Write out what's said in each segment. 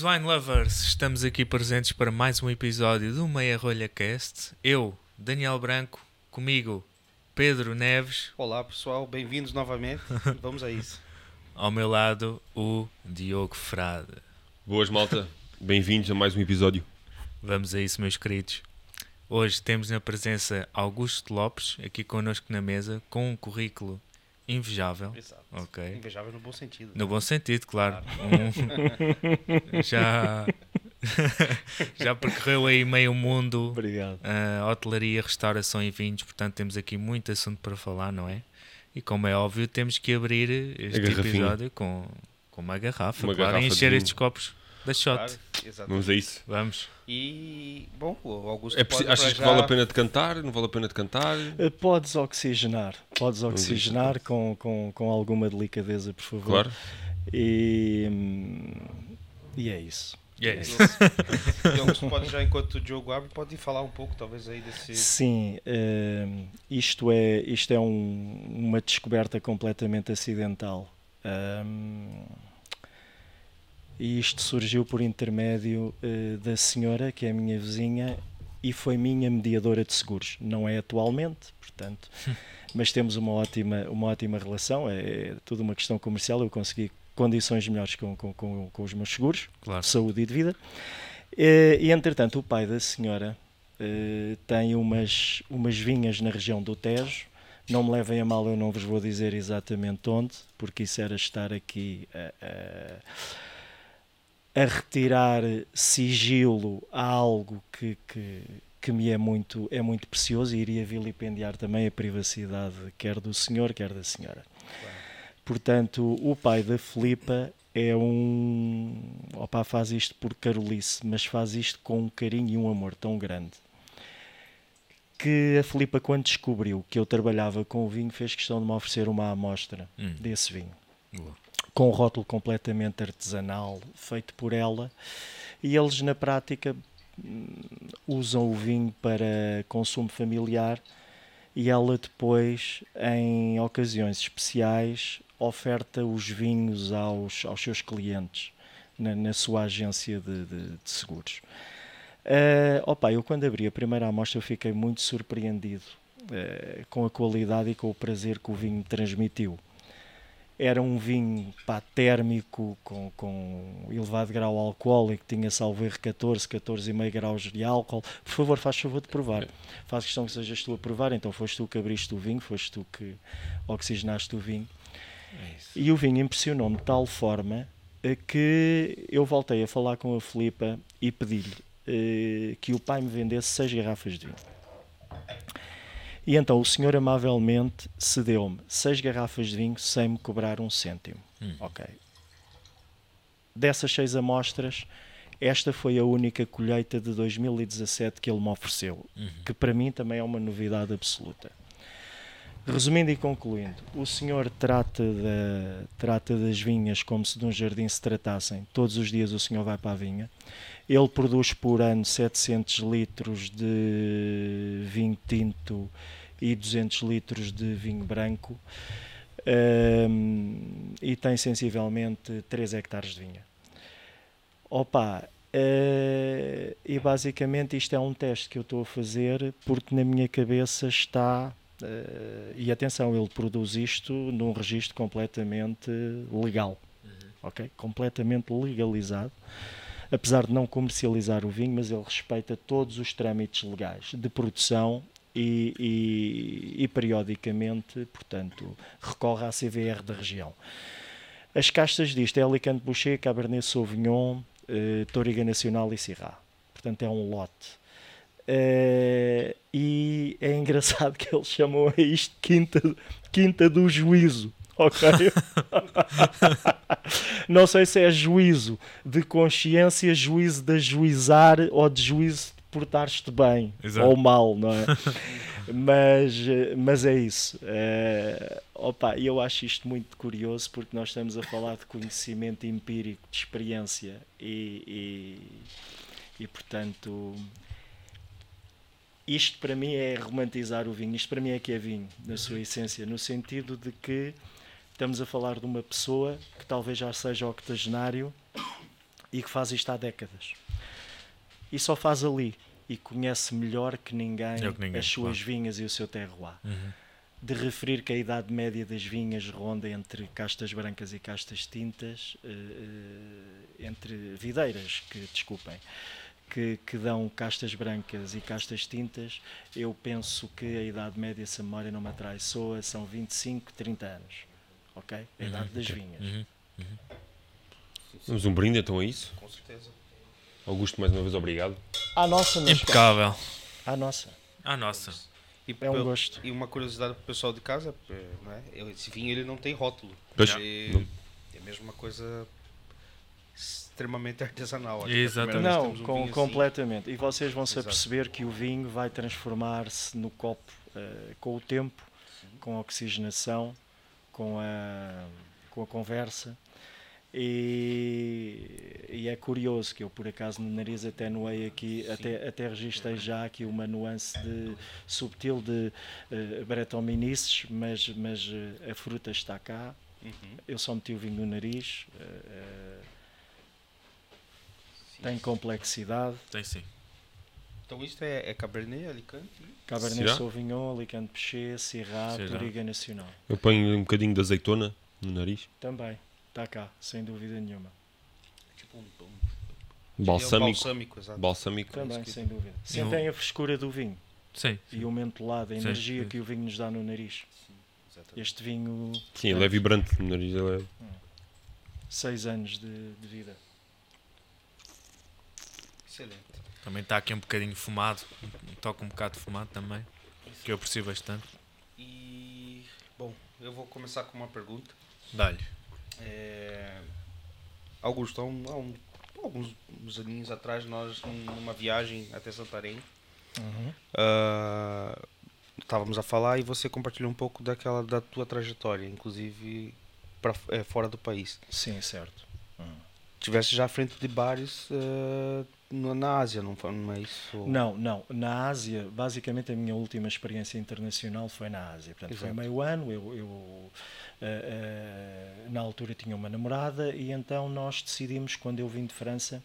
Queridos wine lovers, estamos aqui presentes para mais um episódio do Meia Rolha Cast. Eu, Daniel Branco, comigo, Pedro Neves. Olá pessoal, bem-vindos novamente. Vamos a isso. Ao meu lado, o Diogo Frade. Boas, malta. Bem-vindos a mais um episódio. Vamos a isso, meus queridos. Hoje temos na presença Augusto Lopes, aqui connosco na mesa, com um currículo invejável. Exato. Ok. Invejável no bom sentido. No bom sentido, claro. Um- já, já percorreu aí meio mundo, Obrigado. a hotelaria, restauração e vinhos, portanto temos aqui muito assunto para falar, não é? E como é óbvio, temos que abrir este episódio com, com uma garrafa, Uma claro, garrafa e encher estes copos da shot. Claro. Vamos a isso. Vamos. E, bom, o Augusto É preciso- achas que já- vale a pena de cantar? Não vale a pena de cantar? Uh, Podes oxigenar, podes oxigenar com, com, com alguma delicadeza, por favor. Claro. E, hum, e é isso. E é isso. E Augusto pode já, enquanto o Diogo abre, pode falar um pouco, talvez, aí desse... Sim, hum, isto é, isto é um- uma descoberta completamente acidental. Hum, e isto surgiu por intermédio eh, da senhora, que é a minha vizinha, e foi minha mediadora de seguros. Não é atualmente, portanto, mas temos uma ótima, uma ótima relação. É, é tudo uma questão comercial. Eu consegui condições melhores com, com, com, com os meus seguros Claro. de saúde e de vida. Eh, E, entretanto, o pai da senhora eh, tem umas, umas vinhas na região do Tejo. Não me levem a mal, eu não vos vou dizer exatamente onde, porque isso era estar aqui a, a- a retirar sigilo a algo que, que, que me é muito, é muito precioso e iria vilipendiar também a privacidade, quer do senhor, quer da senhora. Portanto, o pai da Filipa é um. Opa, faz isto por carolice, mas faz isto com um carinho e um amor tão grande que a Filipa, quando descobriu que eu trabalhava com o vinho, fez questão de me oferecer uma amostra Hum. desse vinho Boa. Com um rótulo completamente artesanal, feito por ela, e eles na prática hum, usam o vinho para consumo familiar e ela depois, em ocasiões especiais, oferta os vinhos aos, aos seus clientes na, na sua agência de, de- de seguros. Eh, opa, eu quando abri a primeira amostra fiquei muito surpreendido eh, com a qualidade e com o prazer que o vinho transmitiu era um vinho pá, térmico com, com elevado grau alcoólico, tinha salvo erro 14, 14,5 graus de álcool. Por favor, faz favor de provar. Faz questão que sejas tu a provar, então foste tu que abriste o vinho, foste tu que oxigenaste o vinho. É. E o vinho impressionou-me de tal forma que eu voltei a falar com a Filipa e pedi-lhe eh, que o pai me vendesse seis garrafas de vinho. E então o senhor amavelmente cedeu-me seis garrafas de vinho sem me cobrar um cêntimo. Hum. Ok. Dessas seis amostras, esta foi a única colheita de 2017 que ele me ofereceu, Uhum. que para mim também é uma novidade absoluta. Resumindo e concluindo, o senhor trata, da, trata das vinhas como se de um jardim se tratassem. Todos os dias o senhor vai para a vinha. Ele produz por ano 700 litros de vinho tinto e 200 litros de vinho branco. Ahm, e tem sensivelmente 3 hectares de vinha. Opa, eh, e basicamente isto é um teste que eu estou a fazer porque na minha cabeça está. Eh, e atenção, ele produz isto num registro completamente legal, ok? Completamente legalizado, apesar de não comercializar o vinho, mas ele respeita todos os trâmites legais de produção e, e- e, periodicamente, portanto, recorre à CVR da região. As castas disto é Alicante Boucher, Cabernet Sauvignon, eh, Toriga Nacional e Syrah. Portanto, é um lote. Eh, e é engraçado que eles chamam a isto Quinta, quinta do Juízo. Ok? Não sei se é juízo de consciência, juízo de ajuizar ou de juízo de portar-te bem Exato. ou mal, não é? mas, mas é isso. Eh, opa, eu acho isto muito curioso porque nós estamos a falar de conhecimento empírico, de experiência e, e, e, portanto isto para mim é romantizar o vinho. Isto para mim é que é vinho, na sua essência, no sentido de que estamos a falar de uma pessoa que talvez já seja octogenário, e que faz isto há décadas. E só faz ali. E conhece melhor que ninguém, que ninguém, as suas claro. vinhas e o seu terroir. Uhum. De referir que a idade média das vinhas ronda entre castas brancas e castas tintas, eh, eh, entre videiras, que desculpem, que, que dão castas brancas e castas tintas, eu penso que a idade média, se a memória não me atraiçoa, são 25, 30 anos. Ok? A idade das vinhas. Uhum. Damos um brinde então a isso. Com certeza. Augusto, mais uma vez, obrigado. À nossa. Impecável. À nossa. Ah, nossa. E, É um gosto. e uma curiosidade pro pessoal de casa, é, né? esse vinho ele não tem rótulo. Pois, não. é mesmo uma coisa extremamente artesanal. É Exatamente. Não, um com- assim. completamente. E vocês vão se Exato. aperceber que o vinho vai transformar-se no copo eh, com o tempo, com a oxigenação, com a, com a conversa. E, e é curioso que eu, por acaso, no nariz até noei aqui, até, até registrei já aqui uma nuance de, subtil de uh, bretominices, mas, mas eh, a fruta está cá. Uhum. Eu só meti o vinho no nariz. eh, eh, Sim. Tem complexidade. Tem sim. Então isto é, é Cabernet, Alicante. Cabernet Syrah? Sauvignon, Alicante Pichet, Syrah. Touriga Nacional. Eu ponho um bocadinho de azeitona no nariz. Também, está cá, sem dúvida nenhuma. Tipo um, um Balsâmico. balsâmico, exato. Balsâmico. Também, sem dúvida. Sentem a frescura do vinho Sim. e o mentolado, a Sim, energia sim. que o vinho nos dá no nariz. Exatamente. Este vinho, Sim, ele é vibrante no nariz. Ele é... 6 anos de, de vida. Excelente. Também está aqui um bocadinho fumado. Toca um bocado de fumado também. Que eu aprecio bastante. E bom, eu vou começar com uma pergunta. Dá-lhe. É, Augusto, há, um- há um- alguns uns aninhos atrás, nós num- numa viagem até Santarém, ah, estávamos a falar e você compartilhou um pouco daquela da tua trajetória, inclusive para fora do país. Sim, certo. Tivesse já à frente de bares ah, na Ásia, não, foi- é isso? Não, não. Na Ásia, basicamente a minha última experiência internacional foi na Ásia. Portanto, foi Exato. meio ano. Eu, eu, eh, eh, na altura tinha uma namorada e então nós decidimos, quando eu vim de França,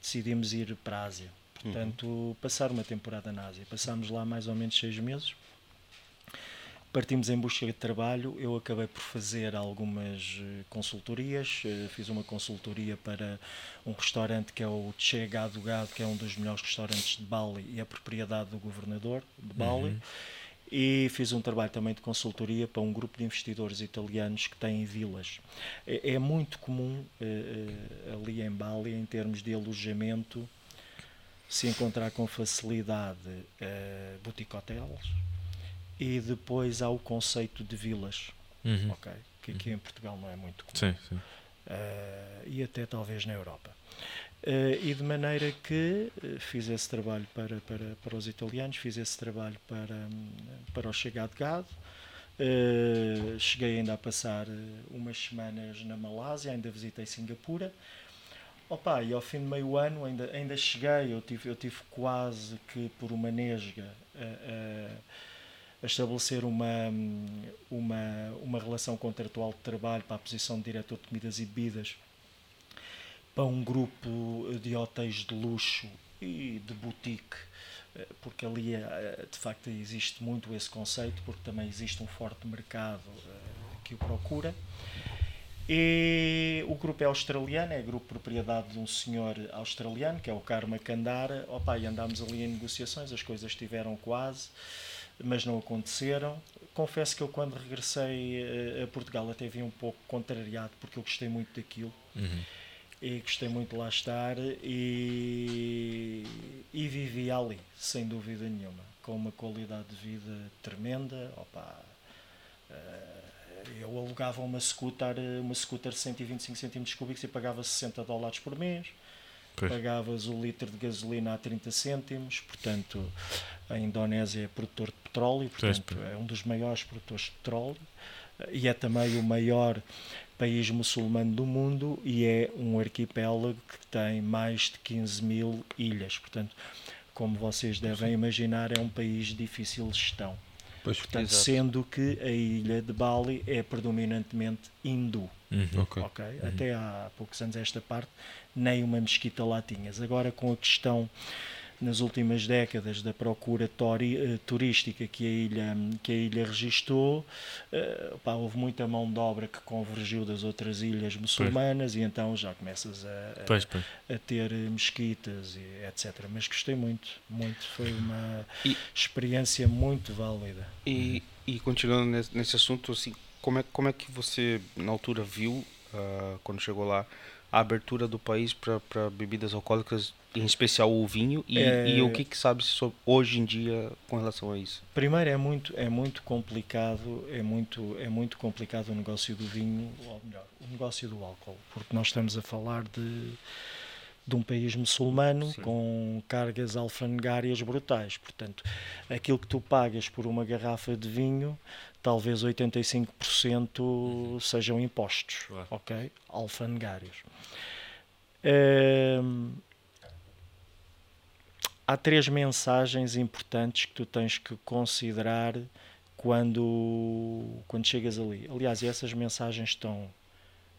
decidimos ir para a Ásia. Portanto, passar uma temporada na Ásia. Passámos lá mais ou menos seis meses. Partimos em busca de trabalho. Eu acabei por fazer algumas eh, consultorias. Eh, Fiz uma consultoria para um restaurante que é o Che Gado Gado, que é um dos melhores restaurantes de Bali e é propriedade do governador de Bali. E fiz um trabalho também de consultoria para um grupo de investidores italianos que têm vilas. É, é muito comum eh, ali em Bali, em termos de alojamento, se encontrar com facilidade uh, boutique hotels e depois há o conceito de vilas, Uhum. ok? Que aqui em Portugal não é muito comum. Sim, sim. Eh, e até talvez na Europa. Eh, e de maneira que eh, fiz esse trabalho para, para, para os italianos, fiz esse trabalho para, para o Chegado Gado. Eh, cheguei ainda a passar umas semanas na Malásia, ainda visitei Singapura. Opa, e ao fim de meio ano ainda, ainda cheguei, eu tive, eu tive quase que por uma nesga a, a- estabelecer uma, uma, uma relação contratual de trabalho para a posição de diretor de comidas e bebidas para um grupo de hotéis de luxo e de boutique, eh, porque ali eh, de facto existe muito esse conceito, porque também existe um forte mercado eh, que o procura. E o grupo é australiano, é grupo propriedade de um senhor australiano, que é o Karma Kandara. Opa, e andámos ali em negociações, as coisas estiveram quase, mas não aconteceram. Confesso que eu, quando regressei eh, a Portugal, até vim um pouco contrariado, porque eu gostei muito daquilo Uhum. e gostei muito de lá estar e, e vivi ali, sem dúvida nenhuma, com uma qualidade de vida tremenda. Opa, eh, eu alugava uma scooter, uma scooter de 125 cm cúbicos e pagava 60 dólares por mês. Pois. Pagavas o litro de gasolina a 30 cêntimos, portanto, a Indonésia é produtor de petróleo, portanto, pois. é um dos maiores produtores de petróleo e é também o maior país muçulmano do mundo e é um arquipélago que tem mais de 15 mil ilhas. Portanto, como vocês devem imaginar, é um país de difícil gestão. Pois, Portanto, Exato. sendo que a ilha de Bali é predominantemente hindu. Uhum. ok. ok? Até há poucos anos esta parte nem uma mesquita lá tinhas. Agora com a questão nas últimas décadas da procura tori- eh, turística que a ilha que a ilha registou, eh, pá, houve muita mão de obra que convergiu das outras ilhas muçulmanas e então já começas a, a- Pois, pois. a ter eh, mesquitas e etc. Mas gostei muito, muito. Foi uma E- experiência muito válida. E, e continuando nesse, nesse assunto, assim, como é, como é que você, na altura, viu, ah, quando chegou lá, a abertura do país para bebidas alcoólicas, em especial o vinho, e, É- e o que, que sabe sobre, hoje em dia com relação a isso? Primeiro é muito é muito complicado é muito é muito complicado o negócio do vinho ou melhor o negócio do álcool porque nós estamos a falar de de um país muçulmano Sim. com cargas alfandegárias brutais portanto aquilo que tu pagas por uma garrafa de vinho talvez 85% sejam impostos Claro. ok alfandegários Ehm, há três mensagens importantes que tu tens que considerar quando, quando chegas ali. Aliás, essas mensagens estão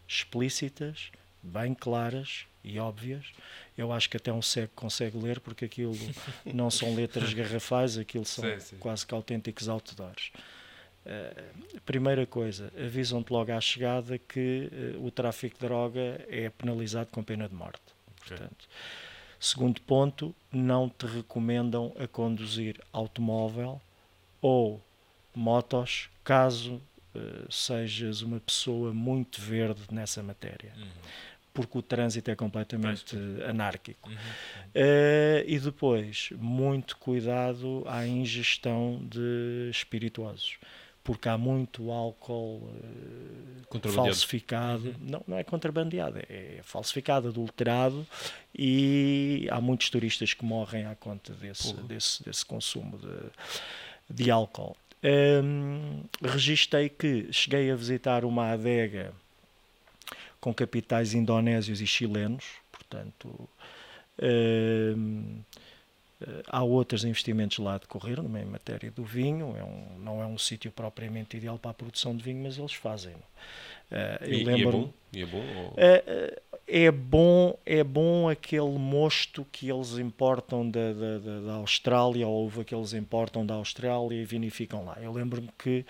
explícitas, bem claras e óbvias. Eu acho que até um cego consegue ler, porque aquilo não são letras garrafais, aquilo são Sim, sim. quase que autênticos outdoors. Eh, primeira coisa, avisam-te logo à chegada que eh, o tráfico de droga é penalizado com pena de morte. Ok. Portanto, segundo ponto, não te recomendam a conduzir automóvel ou motos caso eh, sejas uma pessoa muito verde nessa matéria, Uhum. porque o trânsito é completamente anárquico. Uhum. E depois, muito cuidado à ingestão de espirituosos, porque há muito álcool Contrabandeado. falsificado, não, não é contrabandeado, é falsificado, adulterado, e há muitos turistas que morrem à conta desse, desse, desse consumo de, de álcool. Hum, registrei que cheguei a visitar uma adega com capitais indonésios e chilenos, portanto, hum, há outros investimentos lá a decorrer, em matéria do vinho, é um, não é um sítio propriamente ideal para a produção de vinho, mas eles fazem. Eh, eu E, e é lembro bom? E é bom? ou- é, é- bom é bom aquele mosto que eles importam da, da, da, da Austrália ou uva que eles importam da Austrália e vinificam lá. Eu lembro-me que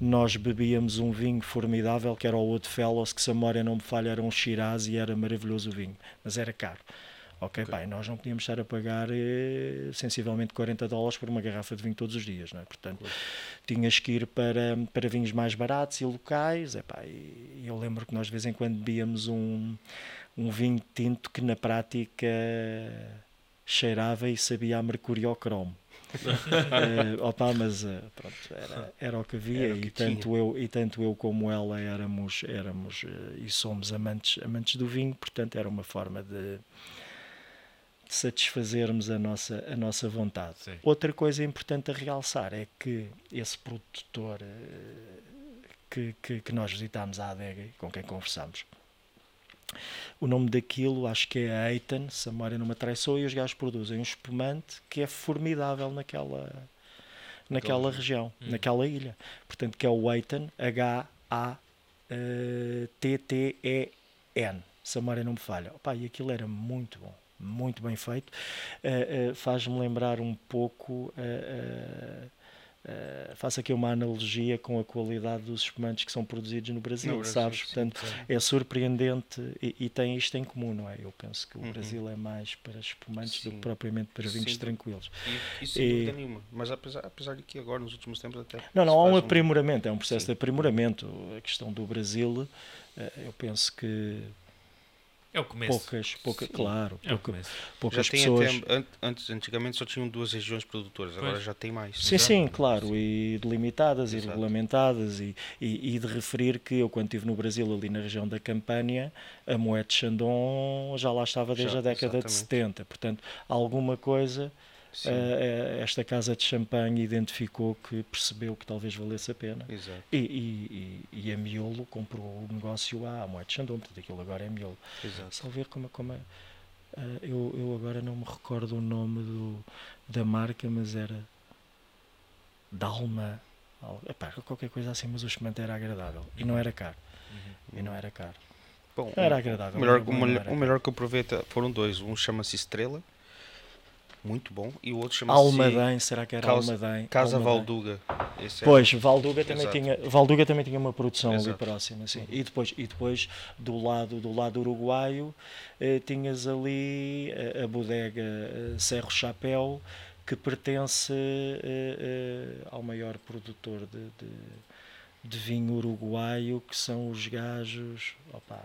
nós bebíamos um vinho formidável que era o Oddfellows, que se a memória não me falha era um Shiraz e era maravilhoso o vinho, mas era caro. Ok, pá, nós não podíamos estar a pagar eh, sensivelmente 40 dólares por uma garrafa de vinho todos os dias, não é? Portanto, tinhas que ir para, para vinhos mais baratos e locais. Epá, e eu lembro que nós de vez em quando bebíamos um, um vinho tinto que na prática cheirava e sabia a mercuriocromo. Eh, opa, mas eh, pronto, era, era o que havia o que e, tanto eu, e tanto eu como ela éramos, éramos eh, e somos amantes, amantes do vinho, portanto era uma forma de satisfazermos a nossa, a nossa vontade. Sim. Outra coisa importante a realçar é que esse produtor eh, que, que, que nós visitámos à adega e com quem conversámos, o nome daquilo acho que é a Eitan, se a memória não me traiçou, e os gajos produzem um espumante que é formidável naquela, naquela região, naquela ilha. Portanto, que é o Eitan, H-A-T-T-E-N, se a memória não me falha. Opa, e aquilo era muito bom, muito bem feito. Uh, uh, Faz-me lembrar um pouco. Uh, faço aqui uma analogia com a qualidade dos espumantes que são produzidos no Brasil, No Brasil, sabes? sim, Portanto, sim. é surpreendente e, e tem isto em comum, não é? Eu penso que o Uhum. Brasil é mais para espumantes do Sim. que propriamente para vinhos tranquilos. E, isso sem E- dúvida nenhuma. Mas apesar, apesar de que agora, nos últimos tempos, até. Não, não, há um aprimoramento, é um processo de aprimoramento. A questão do Brasil, eu penso que É o começo. poucas, pouca, claro, É o pouca- começo. poucas Já pessoas. até. an- Antes, antigamente só tinham duas regiões produtoras, agora Pois. já tem mais. Sim, Exato. sim, claro, e delimitadas e Exato. regulamentadas e, e, e de referir que eu quando estive no Brasil ali na região da Campânia, a Moët Chandon já lá estava desde Já, a década de exatamente. 70, portanto alguma coisa Sim, esta casa de champanhe identificou que percebeu que talvez valesse a pena exato, e, e, e, e a Miolo comprou o negócio à Moët Chandon, portanto aquilo agora é Miolo. exato. Só ver como, é- como é. eh, eu, eu agora não me recordo o nome do, da marca, mas era. Dalma, al- epá, qualquer coisa assim, mas o espumante era agradável e não era caro. Uhum. E não era caro. Bom, Era agradável. O melhor, o, melhor, o melhor que eu provei foram dois. Um chama-se Estrela, muito bom, e o outro chama-se Almadém, será que era Casa- Almadém? Casa Almadém. Valduga. Esse é- Pois, Valduga também, Exato. tinha, Valduga também tinha uma produção ali Exato. próxima, sim. E depois, e depois do lado do lado uruguaio eh, tinhas ali a, a bodega eh, Cerro Chapéu que pertence eh, eh, ao maior produtor de, de, de vinho uruguaio que são os gajos, opa,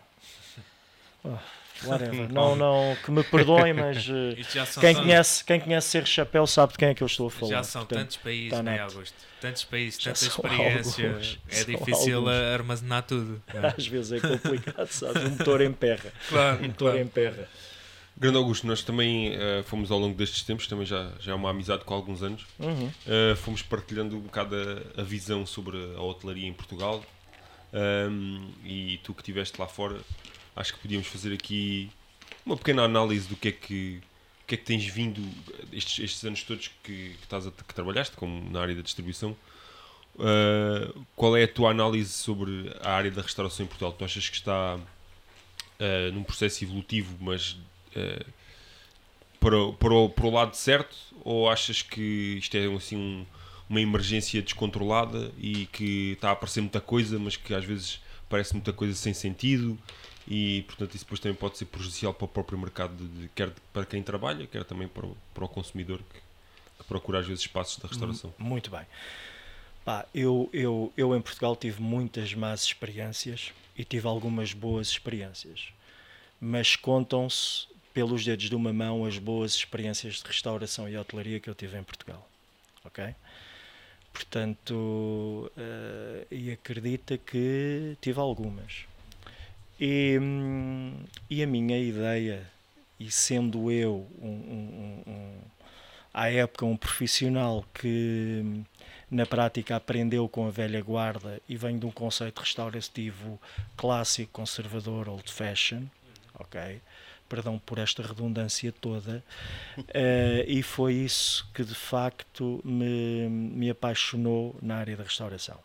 oh, whatever, não, não, que me perdoem, mas eh, quem são- conhece, quem conhece Cerro Chapéu sabe de quem é que eu estou a falar. já são portanto, tantos países, tá não é, neto. Augusto? Tantos países, tanta experiência. alguns, é difícil armazenar tudo. não é? Às vezes é complicado, sabes? Um motor em perra. Claro, Um motor claro. em perra. Grande Augusto, nós também eh, fomos ao longo destes tempos, também já, já é uma amizade com alguns anos, Uhum. eh, fomos partilhando um bocado a, a visão sobre a hotelaria em Portugal Ahm, e tu que estiveste lá fora, acho que podíamos fazer aqui uma pequena análise do que é que, que, é que tens vindo estes, estes anos todos que, que, estás a, que trabalhaste como na área da distribuição. Ah, qual é a tua análise sobre a área da restauração em Portugal? Tu achas que está ah, num processo evolutivo, mas ah, para, o- para, o, para o lado certo? Ou achas que isto é assim, um- uma emergência descontrolada e que está a aparecer muita coisa, mas que às vezes parece muita coisa sem sentido? E portanto, isso depois também pode ser prejudicial para o próprio mercado, de, quer para quem trabalha, quer também para o, para o consumidor que, que procura às vezes espaços da restauração. Muito bem. Pá, eu, eu, eu em Portugal tive muitas más experiências e tive algumas boas experiências. Mas contam-se pelos dedos de uma mão as boas experiências de restauração e hotelaria que eu tive em Portugal. Ok? Portanto, eh, e acredita que tive algumas. E, hum, e a minha ideia, e sendo eu um, um- um- à época um profissional que hum, na prática aprendeu com a velha guarda e vem de um conceito restaurativo clássico, conservador, old fashion, ok? Perdão por esta redundância toda, eh, e foi isso que de facto me, me apaixonou na área da restauração.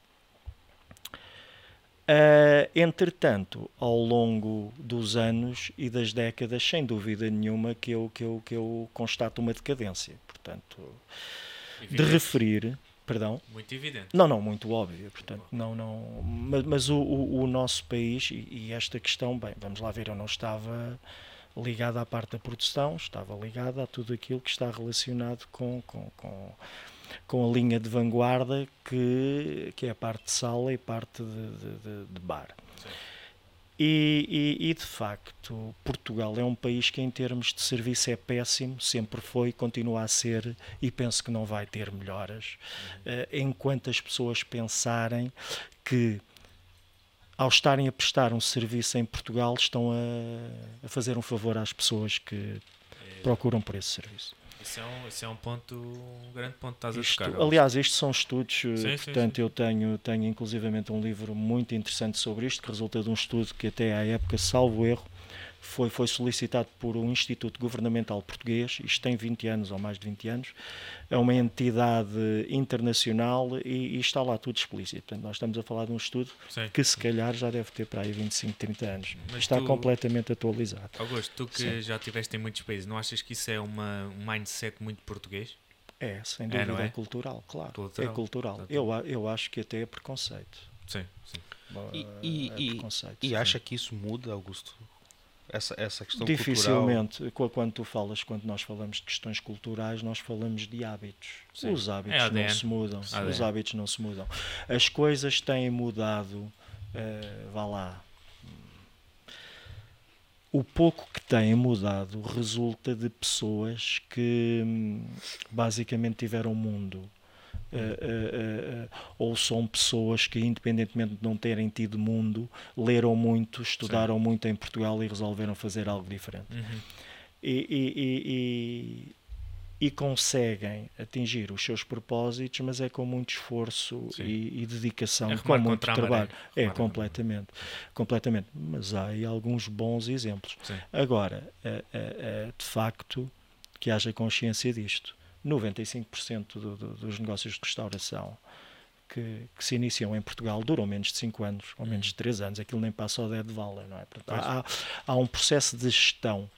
Uh, entretanto, ao longo dos anos e das décadas, sem dúvida nenhuma que eu, que eu, que eu constato uma decadência. Portanto, de Evidente. referir, perdão, Muito evidente. não, não, muito óbvio, portanto, não, não, mas, mas o, o, o nosso país e, e esta questão, bem, vamos lá ver, eu não estava ligado à parte da produção, estava ligado a tudo aquilo que está relacionado com, com, com, com a linha de vanguarda que, que é a parte de sala e parte de, de, de- bar. E, e- e, de facto, Portugal é um país que, em termos de serviço, é péssimo, sempre foi, continua a ser, e penso que não vai ter melhoras, eh, enquanto as pessoas pensarem que, ao estarem a prestar um serviço em Portugal, estão a, a fazer um favor às pessoas que procuram por esse serviço. Isso é um, isso é um ponto, um grande ponto que estás a Isto- tocar. Augusto. aliás, estes são estudos, eh, Sim, sim, portanto, eu tenho, tenho inclusivamente um livro muito interessante sobre isto, que resulta de um estudo que até à época, salvo erro, foi, foi solicitado por um Instituto Governamental Português, isto tem 20 anos ou mais de 20 anos, é uma entidade internacional e, e está lá tudo explícito. Portanto, nós estamos a falar de um estudo Sim. que se calhar já deve ter para aí 25, 30 anos. Mas está tu- completamente atualizado. Augusto, tu que Sim. já estiveste em muitos países, não achas que isso é uma, um mindset muito português? É, sem É, dúvida, não é? é cultural, claro. Cultural, É cultural. Eu, eu acho que até é preconceito. Sim, sim. E, e, É e- preconceito, e sim. acha que isso muda, Augusto? Essa, essa questão cultural? Dificilmente, qu- quando tu falas, quando nós falamos de questões culturais, nós falamos de hábitos. Sim. Os hábitos É não se mudam. ADN. Os hábitos não se mudam. As coisas têm mudado, eh, vá lá. O pouco que têm mudado resulta de pessoas que hum, basicamente tiveram o mundo. Eh, ou são pessoas que, independentemente de não terem tido mundo, leram muito, estudaram muito em Portugal e resolveram fazer algo diferente Uhum. e, e- e- e- conseguem atingir os seus propósitos, mas é com muito esforço Sim. e, dedicação, É com muito trabalho. É, completamente, completamente. Mas há aí alguns bons exemplos. Sim. Agora, de facto que haja consciência disto. 95% do, do, dos negócios de restauração que, que, se iniciam em Portugal duram menos de 5 anos ou menos de 3 anos. Aquilo nem passa ao dead valley, não é? Portanto, há, há, um processo de gestão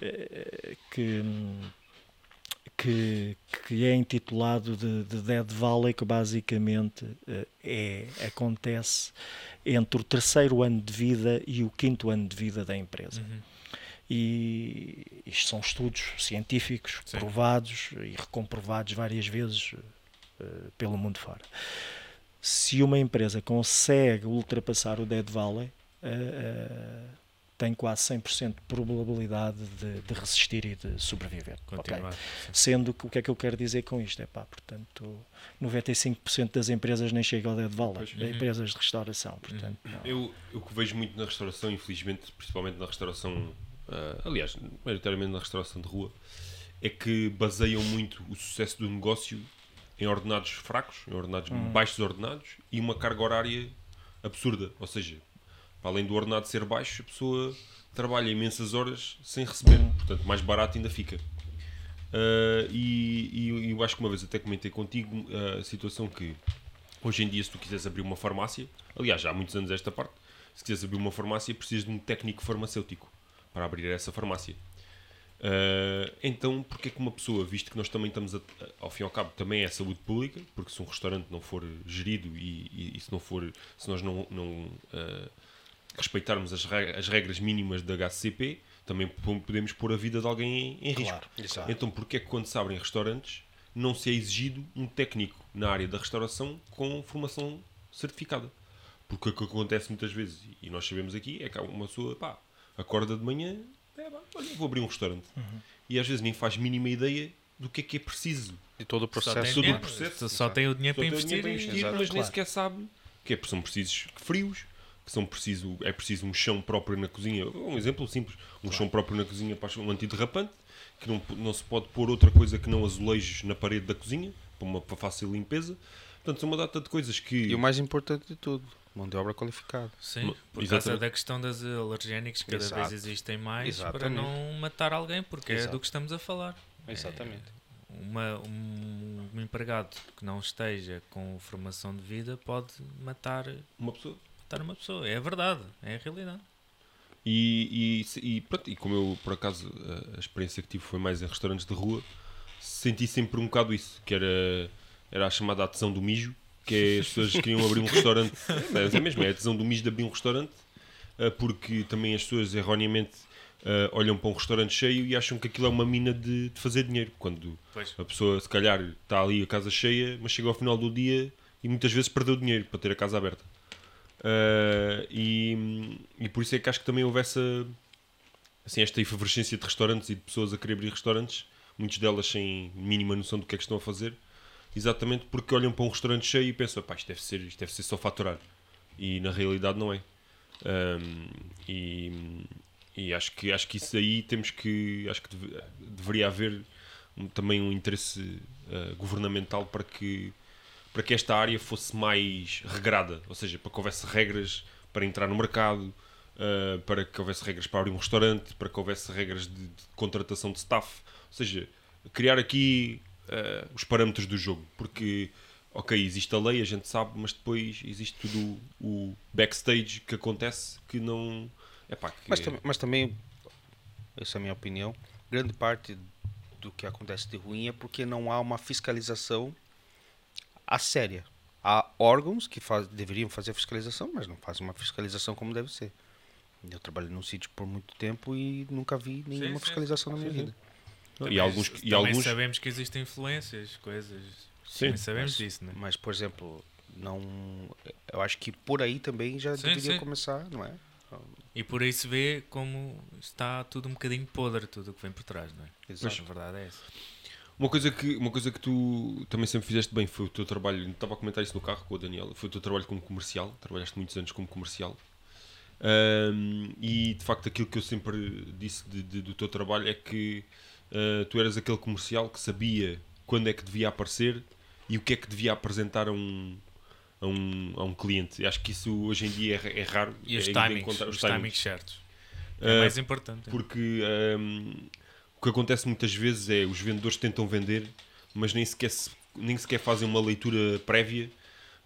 eh, que, que, que é intitulado de, de Dead Valley, que basicamente eh, é, acontece entre o terceiro ano de vida e o quinto ano de vida da empresa. Uhum. E isto são estudos científicos Sim. provados e recomprovados várias vezes uh, pelo mundo fora. Se uma empresa consegue ultrapassar o Dead Valley, uh, uh, tem quase 100% de probabilidade de, de, resistir e de sobreviver. Okay? Sendo que o que é que eu quero dizer com isto? É pá, portanto, 95% das empresas nem chegam ao dead valley, uhum. empresas de restauração. Portanto, uhum. eu, eu que vejo muito na restauração, infelizmente, principalmente na restauração, uh, aliás, maioritariamente na restauração de rua, é que baseiam muito o sucesso do negócio em ordenados fracos, em ordenados uhum. baixos ordenados e uma carga horária absurda. Ou seja, além do ordenado ser baixo, a pessoa trabalha imensas horas sem receber, portanto, mais barato ainda fica. Uh, e, e, eu acho que uma vez até comentei contigo uh, a situação que hoje em dia, se tu quiseres abrir uma farmácia, aliás, já há muitos anos esta parte, se quiseres abrir uma farmácia, precisas de um técnico farmacêutico para abrir essa farmácia. Uh, então, porque é que uma pessoa, visto que nós também estamos, a, ao fim e ao cabo, também é saúde pública, porque se um restaurante não for gerido e, e, e se não for, se nós não, não uh, respeitarmos as, as regras mínimas da HCP, também podemos pôr a vida de alguém em, em risco. Claro, então, porque é que quando se abrem restaurantes não se é exigido um técnico na área da restauração com formação certificada? Porque o que acontece muitas vezes, e nós sabemos aqui, é que uma pessoa pá, acorda de manhã, é, olha, vou abrir um restaurante. Uhum. E às vezes nem faz mínima ideia do que é que é preciso. De todo o processo. Só tem, o processo. Só tem o dinheiro para investir, para investir mas claro. nem sequer sabe que é, são precisos frios, que são preciso, é preciso um chão próprio na cozinha. Um exemplo simples: um claro. chão próprio na cozinha para um antiderrapante, que não, não se pode pôr outra coisa que não azulejos na parede da cozinha, para uma para fácil limpeza. Portanto, são uma data de coisas que. E o mais importante de tudo, mão de obra qualificada. Sim, por Exatamente. causa da questão das alergénicos, cada Exato. vez existem mais Exatamente. para não matar alguém, porque Exato. é do que estamos a falar. Exatamente. É uma, um, um empregado que não esteja com formação de vida pode matar uma pessoa matar uma pessoa. É a verdade, é a realidade. E, e, e, pronto, e como eu, por acaso, a, experiência que tive foi mais em restaurantes de rua, senti sempre um bocado isso, que era, era a chamada adesão do mijo, que é as pessoas queriam abrir um restaurante, é, é mesmo, é a adesão do mijo de abrir um restaurante, eh, porque também as pessoas erroneamente Uh, olham para um restaurante cheio e acham que aquilo é uma mina de, de fazer dinheiro. Quando pois. a pessoa, se calhar, está ali a casa cheia, mas chega ao final do dia e muitas vezes perdeu dinheiro para ter a casa aberta. Uh, e, e por isso é que acho que também houve essa assim, esta efervescência de restaurantes e de pessoas a querer abrir restaurantes, muitas delas sem mínima noção do que é que estão a fazer, exatamente porque olham para um restaurante cheio e pensam, pá, isto deve ser, isto deve ser só faturar. E na realidade não é. Um, e, e acho que acho que isso aí temos que acho que deve, deveria haver também um interesse uh, governamental para que para que esta área fosse mais regrada, ou seja, para que houvesse regras para entrar no mercado, uh, para que houvesse regras para abrir um restaurante, para que houvesse regras de, de contratação de staff, ou seja, criar aqui uh, os parâmetros do jogo, porque ok, existe a lei, a gente sabe, mas depois existe tudo o backstage que acontece que não. Epá, que... Mas, tam mas também, essa é a minha opinião, grande parte do que acontece de ruim é porque não há uma fiscalização a séria. Há órgãos que faz, deveriam fazer a fiscalização, mas não fazem uma fiscalização como deve ser. Eu trabalhei num sítio por muito tempo e nunca vi nenhuma sim, fiscalização sim, na minha sim, vida. Também, e alguns, e alguns sabemos que existem influências, coisas. Sim, também sabemos mas, disso, né? Mas, por exemplo, não. Eu acho que por aí também já deveria começar, não é? E por aí se vê como está tudo um bocadinho podre, tudo o que vem por trás, não é? Exato. Mas a verdade é essa. Uma coisa, que, uma coisa que tu também sempre fizeste bem foi o teu trabalho, estava a comentar isso no carro com o Daniel, foi o teu trabalho como comercial, trabalhaste muitos anos como comercial. Um, e de facto aquilo que eu sempre disse de, de, do teu trabalho é que uh, tu eras aquele comercial que sabia quando é que devia aparecer e o que é que devia apresentar a um, a um, a um cliente. acho que isso hoje em dia é, é raro. E os, é timings, os, os timings certos. É uh, mais importante. Porque um, o que acontece muitas vezes é os vendedores tentam vender mas nem sequer, se- nem sequer fazem uma leitura prévia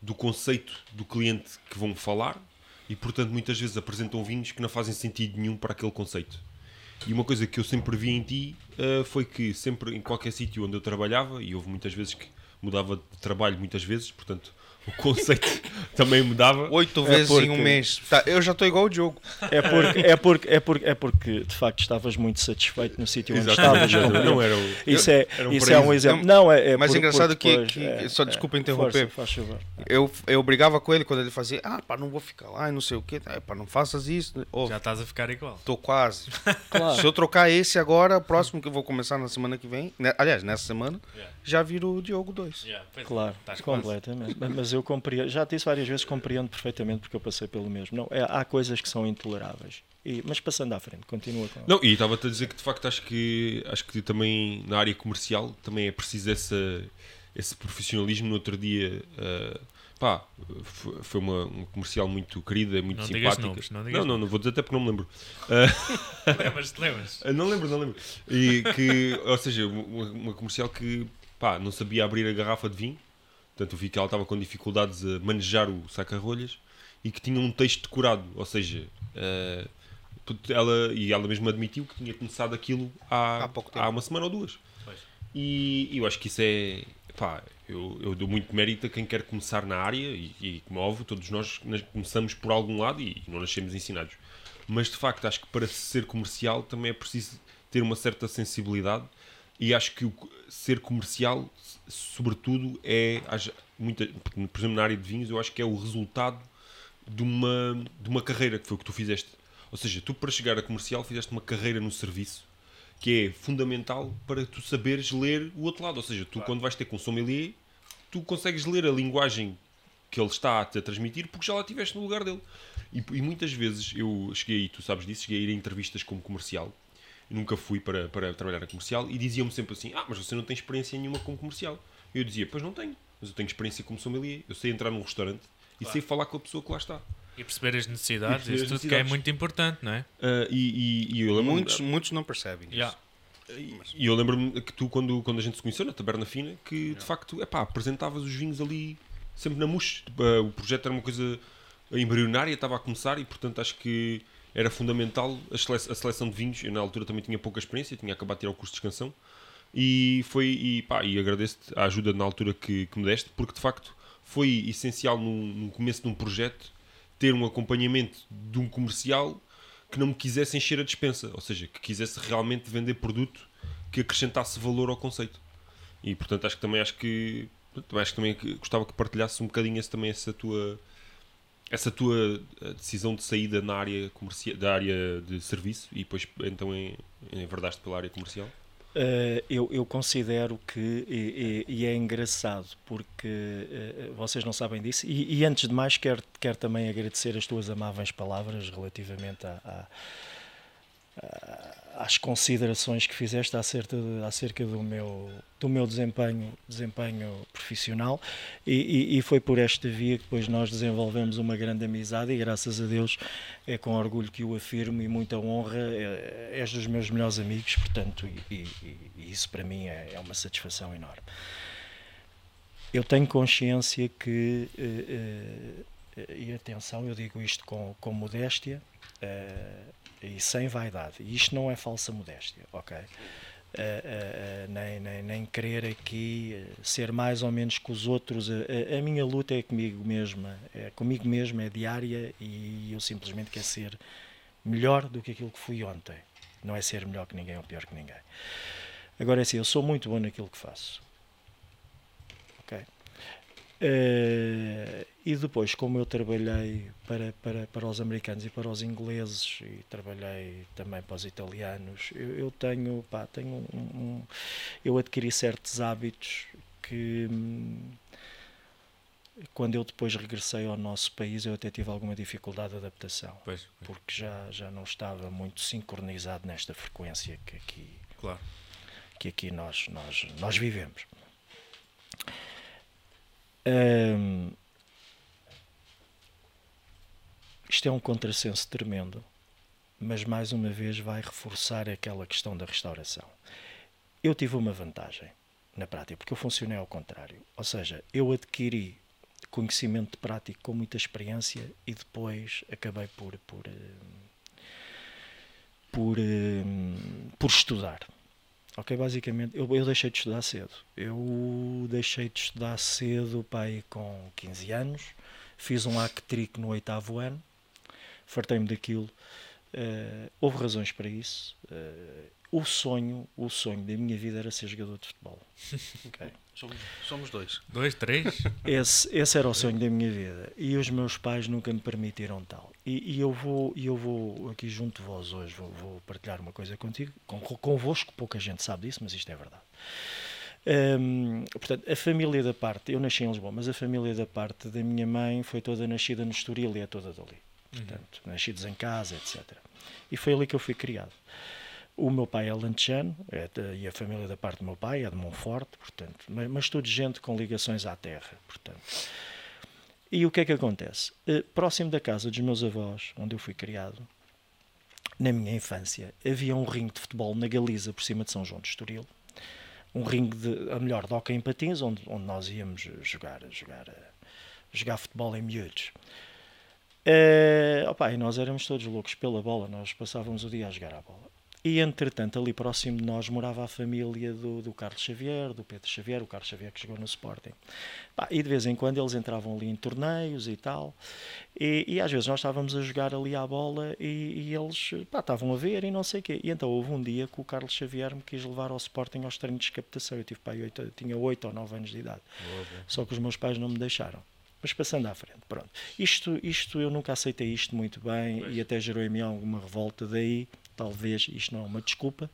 do conceito do cliente que vão falar e, portanto, muitas vezes apresentam vinhos que não fazem sentido nenhum para aquele conceito. E uma coisa que eu sempre vi em ti eh, foi que sempre em qualquer sítio onde eu trabalhava, e houve muitas vezes que mudava de trabalho, muitas vezes, portanto o conceito também mudava. Oito É vezes em um porque- mês. Tá, eu já estou igual o Diogo. É porque, é, porque, é, porque, é porque de facto estavas muito satisfeito no sítio onde estavas. exatamente. compreendo. não era o. Isso é, era um isso é um exemplo. Não, é, é Mas por- engraçado porque que- depois- que- é, só é, desculpa interromper. força, faz favor. Eu, eu brigava com ele quando ele fazia, ah, pá, não vou ficar lá e não sei o quê. É, pá, não faças isso. Oh, Já estás a ficar igual. Tô quase. Claro. Se eu trocar esse agora, o próximo que eu vou começar na semana que vem, né, aliás, nessa semana, Yeah. já viro o Diogo 2. Yeah, é, Claro, completamente. Mas- Mas eu compreendo, já disse várias vezes, compreendo perfeitamente porque eu passei pelo mesmo. Não, é- há coisas que são intoleráveis. E- mas passando à frente, continua com. Não, e estava-te a dizer que de facto acho que, acho que também na área comercial também é preciso essa, esse profissionalismo. No outro dia, uh, pá, foi uma, uma comercial muito querida, muito Não digas simpática. nomes, não digas não, não, não vou dizer até porque não me lembro. Lembras-te, lembras? Ah, Não lembro, não lembro. E que, ou seja, uma, uma comercial que pá, não sabia abrir a garrafa de vinho, portanto eu vi que ela estava com dificuldades a manejar o saca-rolhas e que tinha um texto decorado, ou seja, ah, ela, e ela mesma admitiu que tinha começado aquilo há, Há pouco tempo. há uma semana ou duas. Pois. E, e eu acho que isso é. Pá, eu, eu dou muito mérito a quem quer começar na área e, e como é óbvio, todos nós começamos por algum lado e não nascemos ensinados. Mas de facto, acho que para ser comercial também é preciso ter uma certa sensibilidade e acho que o ser comercial, sobretudo, é. Muita, por exemplo, na área de vinhos, eu acho que é o resultado de uma, de uma carreira que foi o que tu fizeste. Ou seja, tu para chegar a comercial fizeste uma carreira no serviço que é fundamental para tu saberes ler o outro lado. Ou seja, tu quando vais ter com um sommelier, tu consegues ler a linguagem que ele está a te transmitir porque já lá estiveste no lugar dele. E, e muitas vezes eu cheguei, tu sabes disso, cheguei a ir a entrevistas como comercial. Nunca fui para, para trabalhar na comercial e diziam-me sempre assim: Ah, mas você não tem experiência nenhuma como comercial. Eu dizia: Pois não tenho, mas eu tenho experiência como sommelier. Eu sei entrar num restaurante e sei falar com a pessoa que lá está. E perceber as necessidades, perceber isso as tudo que é necessidades. muito importante, não é? Ah, e, e, e eu lembro Muitos, muitos não percebem isso. Yeah. E eu lembro-me que tu, quando, quando a gente se conheceu na Taberna Fina, que de facto, epá, apresentavas os vinhos ali sempre na mousse. Uh, O projeto era uma coisa embrionária, estava a começar e, portanto, acho que era fundamental a sele- a seleção de vinhos. Eu, na altura, também tinha pouca experiência, tinha acabado de tirar o curso de descansão. E, foi, e, pá, e agradeço-te a ajuda na altura que, que me deste, porque de facto foi essencial no, no começo de um projeto ter um acompanhamento de um comercial que não me quisesse encher a dispensa, ou seja, que quisesse realmente vender produto que acrescentasse valor ao conceito. E portanto acho que também acho que acho que também gostava que partilhasse um bocadinho esse, também essa tua essa tua eh, decisão de saída na área comercial, da área de serviço e depois então enverdaste pela área comercial. Eh, eu, eu considero que, e, e- é engraçado, porque eh, vocês não sabem disso, e, e antes de mais quero, quero também agradecer as tuas amáveis palavras relativamente a- a- às considerações que fizeste acerca, de- acerca do, meu, do meu desempenho, desempenho profissional, e, e- e foi por esta via que depois nós desenvolvemos uma grande amizade, e graças a Deus é com orgulho que o afirmo e muita honra, é- és dos meus melhores amigos, portanto, e, e- isso para mim é, é uma satisfação enorme. Eu tenho consciência que, eh, eh, e atenção, eu digo isto com, com modéstia eh, e sem vaidade, e isto não é falsa modéstia, ok? Eh, eh, nem, nem, nem querer aqui ser mais ou menos que os outros. A- a minha luta é comigo mesma, é comigo mesma, é diária e eu simplesmente quero ser melhor do que aquilo que fui ontem. Não é ser melhor que ninguém ou pior que ninguém. Agora é assim, eu sou muito bom naquilo que faço. Eh, e depois, como eu trabalhei para, para, para os americanos e para os ingleses e trabalhei também para os italianos, eu, eu tenho, pá, tenho um, um- eu adquiri certos hábitos que hum, quando eu depois regressei ao nosso país eu até tive alguma dificuldade de adaptação Pois, porque já, já não estava muito sincronizado nesta frequência que aqui, claro. que aqui nós, nós, nós vivemos. Hum, isto é um contrassenso tremendo, mas mais uma vez vai reforçar aquela questão da restauração. Eu tive uma vantagem na prática, porque eu funcionei ao contrário. Ou seja, eu adquiri conhecimento prático com muita experiência e depois acabei por por por, eh, por estudar. Ok, basicamente, eu, eu deixei de estudar cedo. Eu deixei de estudar cedo, pai, com 15 anos. Fiz um actric no oitavo ano. Fartei-me daquilo. Uh, houve razões para isso. Uh, o sonho, o sonho da minha vida era ser jogador de futebol. Okay. Somos, somos dois. Dois, três? Esse, esse era o sonho da minha vida. E os meus pais nunca me permitiram tal. E, e eu, vou, eu vou, aqui junto de vós hoje, vou, vou partilhar uma coisa contigo, com, convosco, pouca gente sabe disso, mas isto é verdade. Hum, portanto, a família da parte, eu nasci em Lisboa, mas a família da parte da minha mãe foi toda nascida no Estoril e é toda dali. Portanto, uhum. nascidos em casa, etc. E foi ali que eu fui criado. O meu pai é lantejano é e a família da parte do meu pai é de Monforte, portanto, mas, mas tudo gente com ligações à terra, portanto. E o que é que acontece? Uh, próximo da casa dos meus avós, onde eu fui criado, na minha infância, havia um ringue de futebol na Galiza, por cima de São João de Estoril. Um ringue, de, a melhor, de hockey em patins, onde, onde nós íamos jogar, jogar, jogar futebol em miúdos. Uh, opa, e nós éramos todos loucos pela bola, nós passávamos o dia a jogar a bola. E entretanto, ali próximo de nós morava a família do, do Carlos Xavier, do Pedro Xavier, o Carlos Xavier que jogou no Sporting. Pá, e de vez em quando eles entravam ali em torneios e tal. E, e às vezes nós estávamos a jogar ali à bola e, e eles pá, estavam a ver e não sei o quê. E então houve um dia que o Carlos Xavier me quis levar ao Sporting aos treinos de captação. Eu tive, pá, eu tinha 8 ou 9 anos de idade. Só que os meus pais não me deixaram. Mas passando à frente, pronto. Isto, isto eu nunca aceitei isto muito bem pois. e até gerou em mim alguma revolta. Daí talvez isto não é uma desculpa,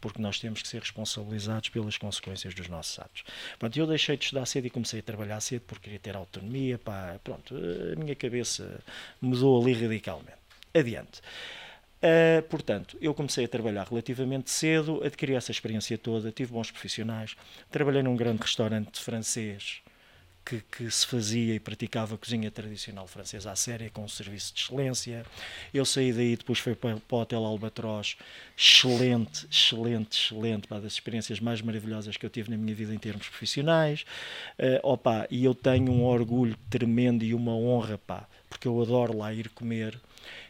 porque nós temos que ser responsabilizados pelas consequências dos nossos atos. Pronto, eu deixei de estudar cedo e comecei a trabalhar cedo porque queria ter autonomia, pá, pronto, a minha cabeça mudou ali radicalmente. Adiante. Uh, portanto, eu comecei a trabalhar relativamente cedo, adquiri essa experiência toda, tive bons profissionais, trabalhei num grande restaurante francês que, que, se fazia e praticava a cozinha tradicional francesa à séria, com um serviço de excelência. Eu saí daí, depois fui para, para o Hotel Albatroz, excelente, excelente, excelente, uma das experiências mais maravilhosas que eu tive na minha vida em termos profissionais. Uh, opa, e eu tenho um orgulho tremendo e uma honra, pá, porque eu adoro lá ir comer.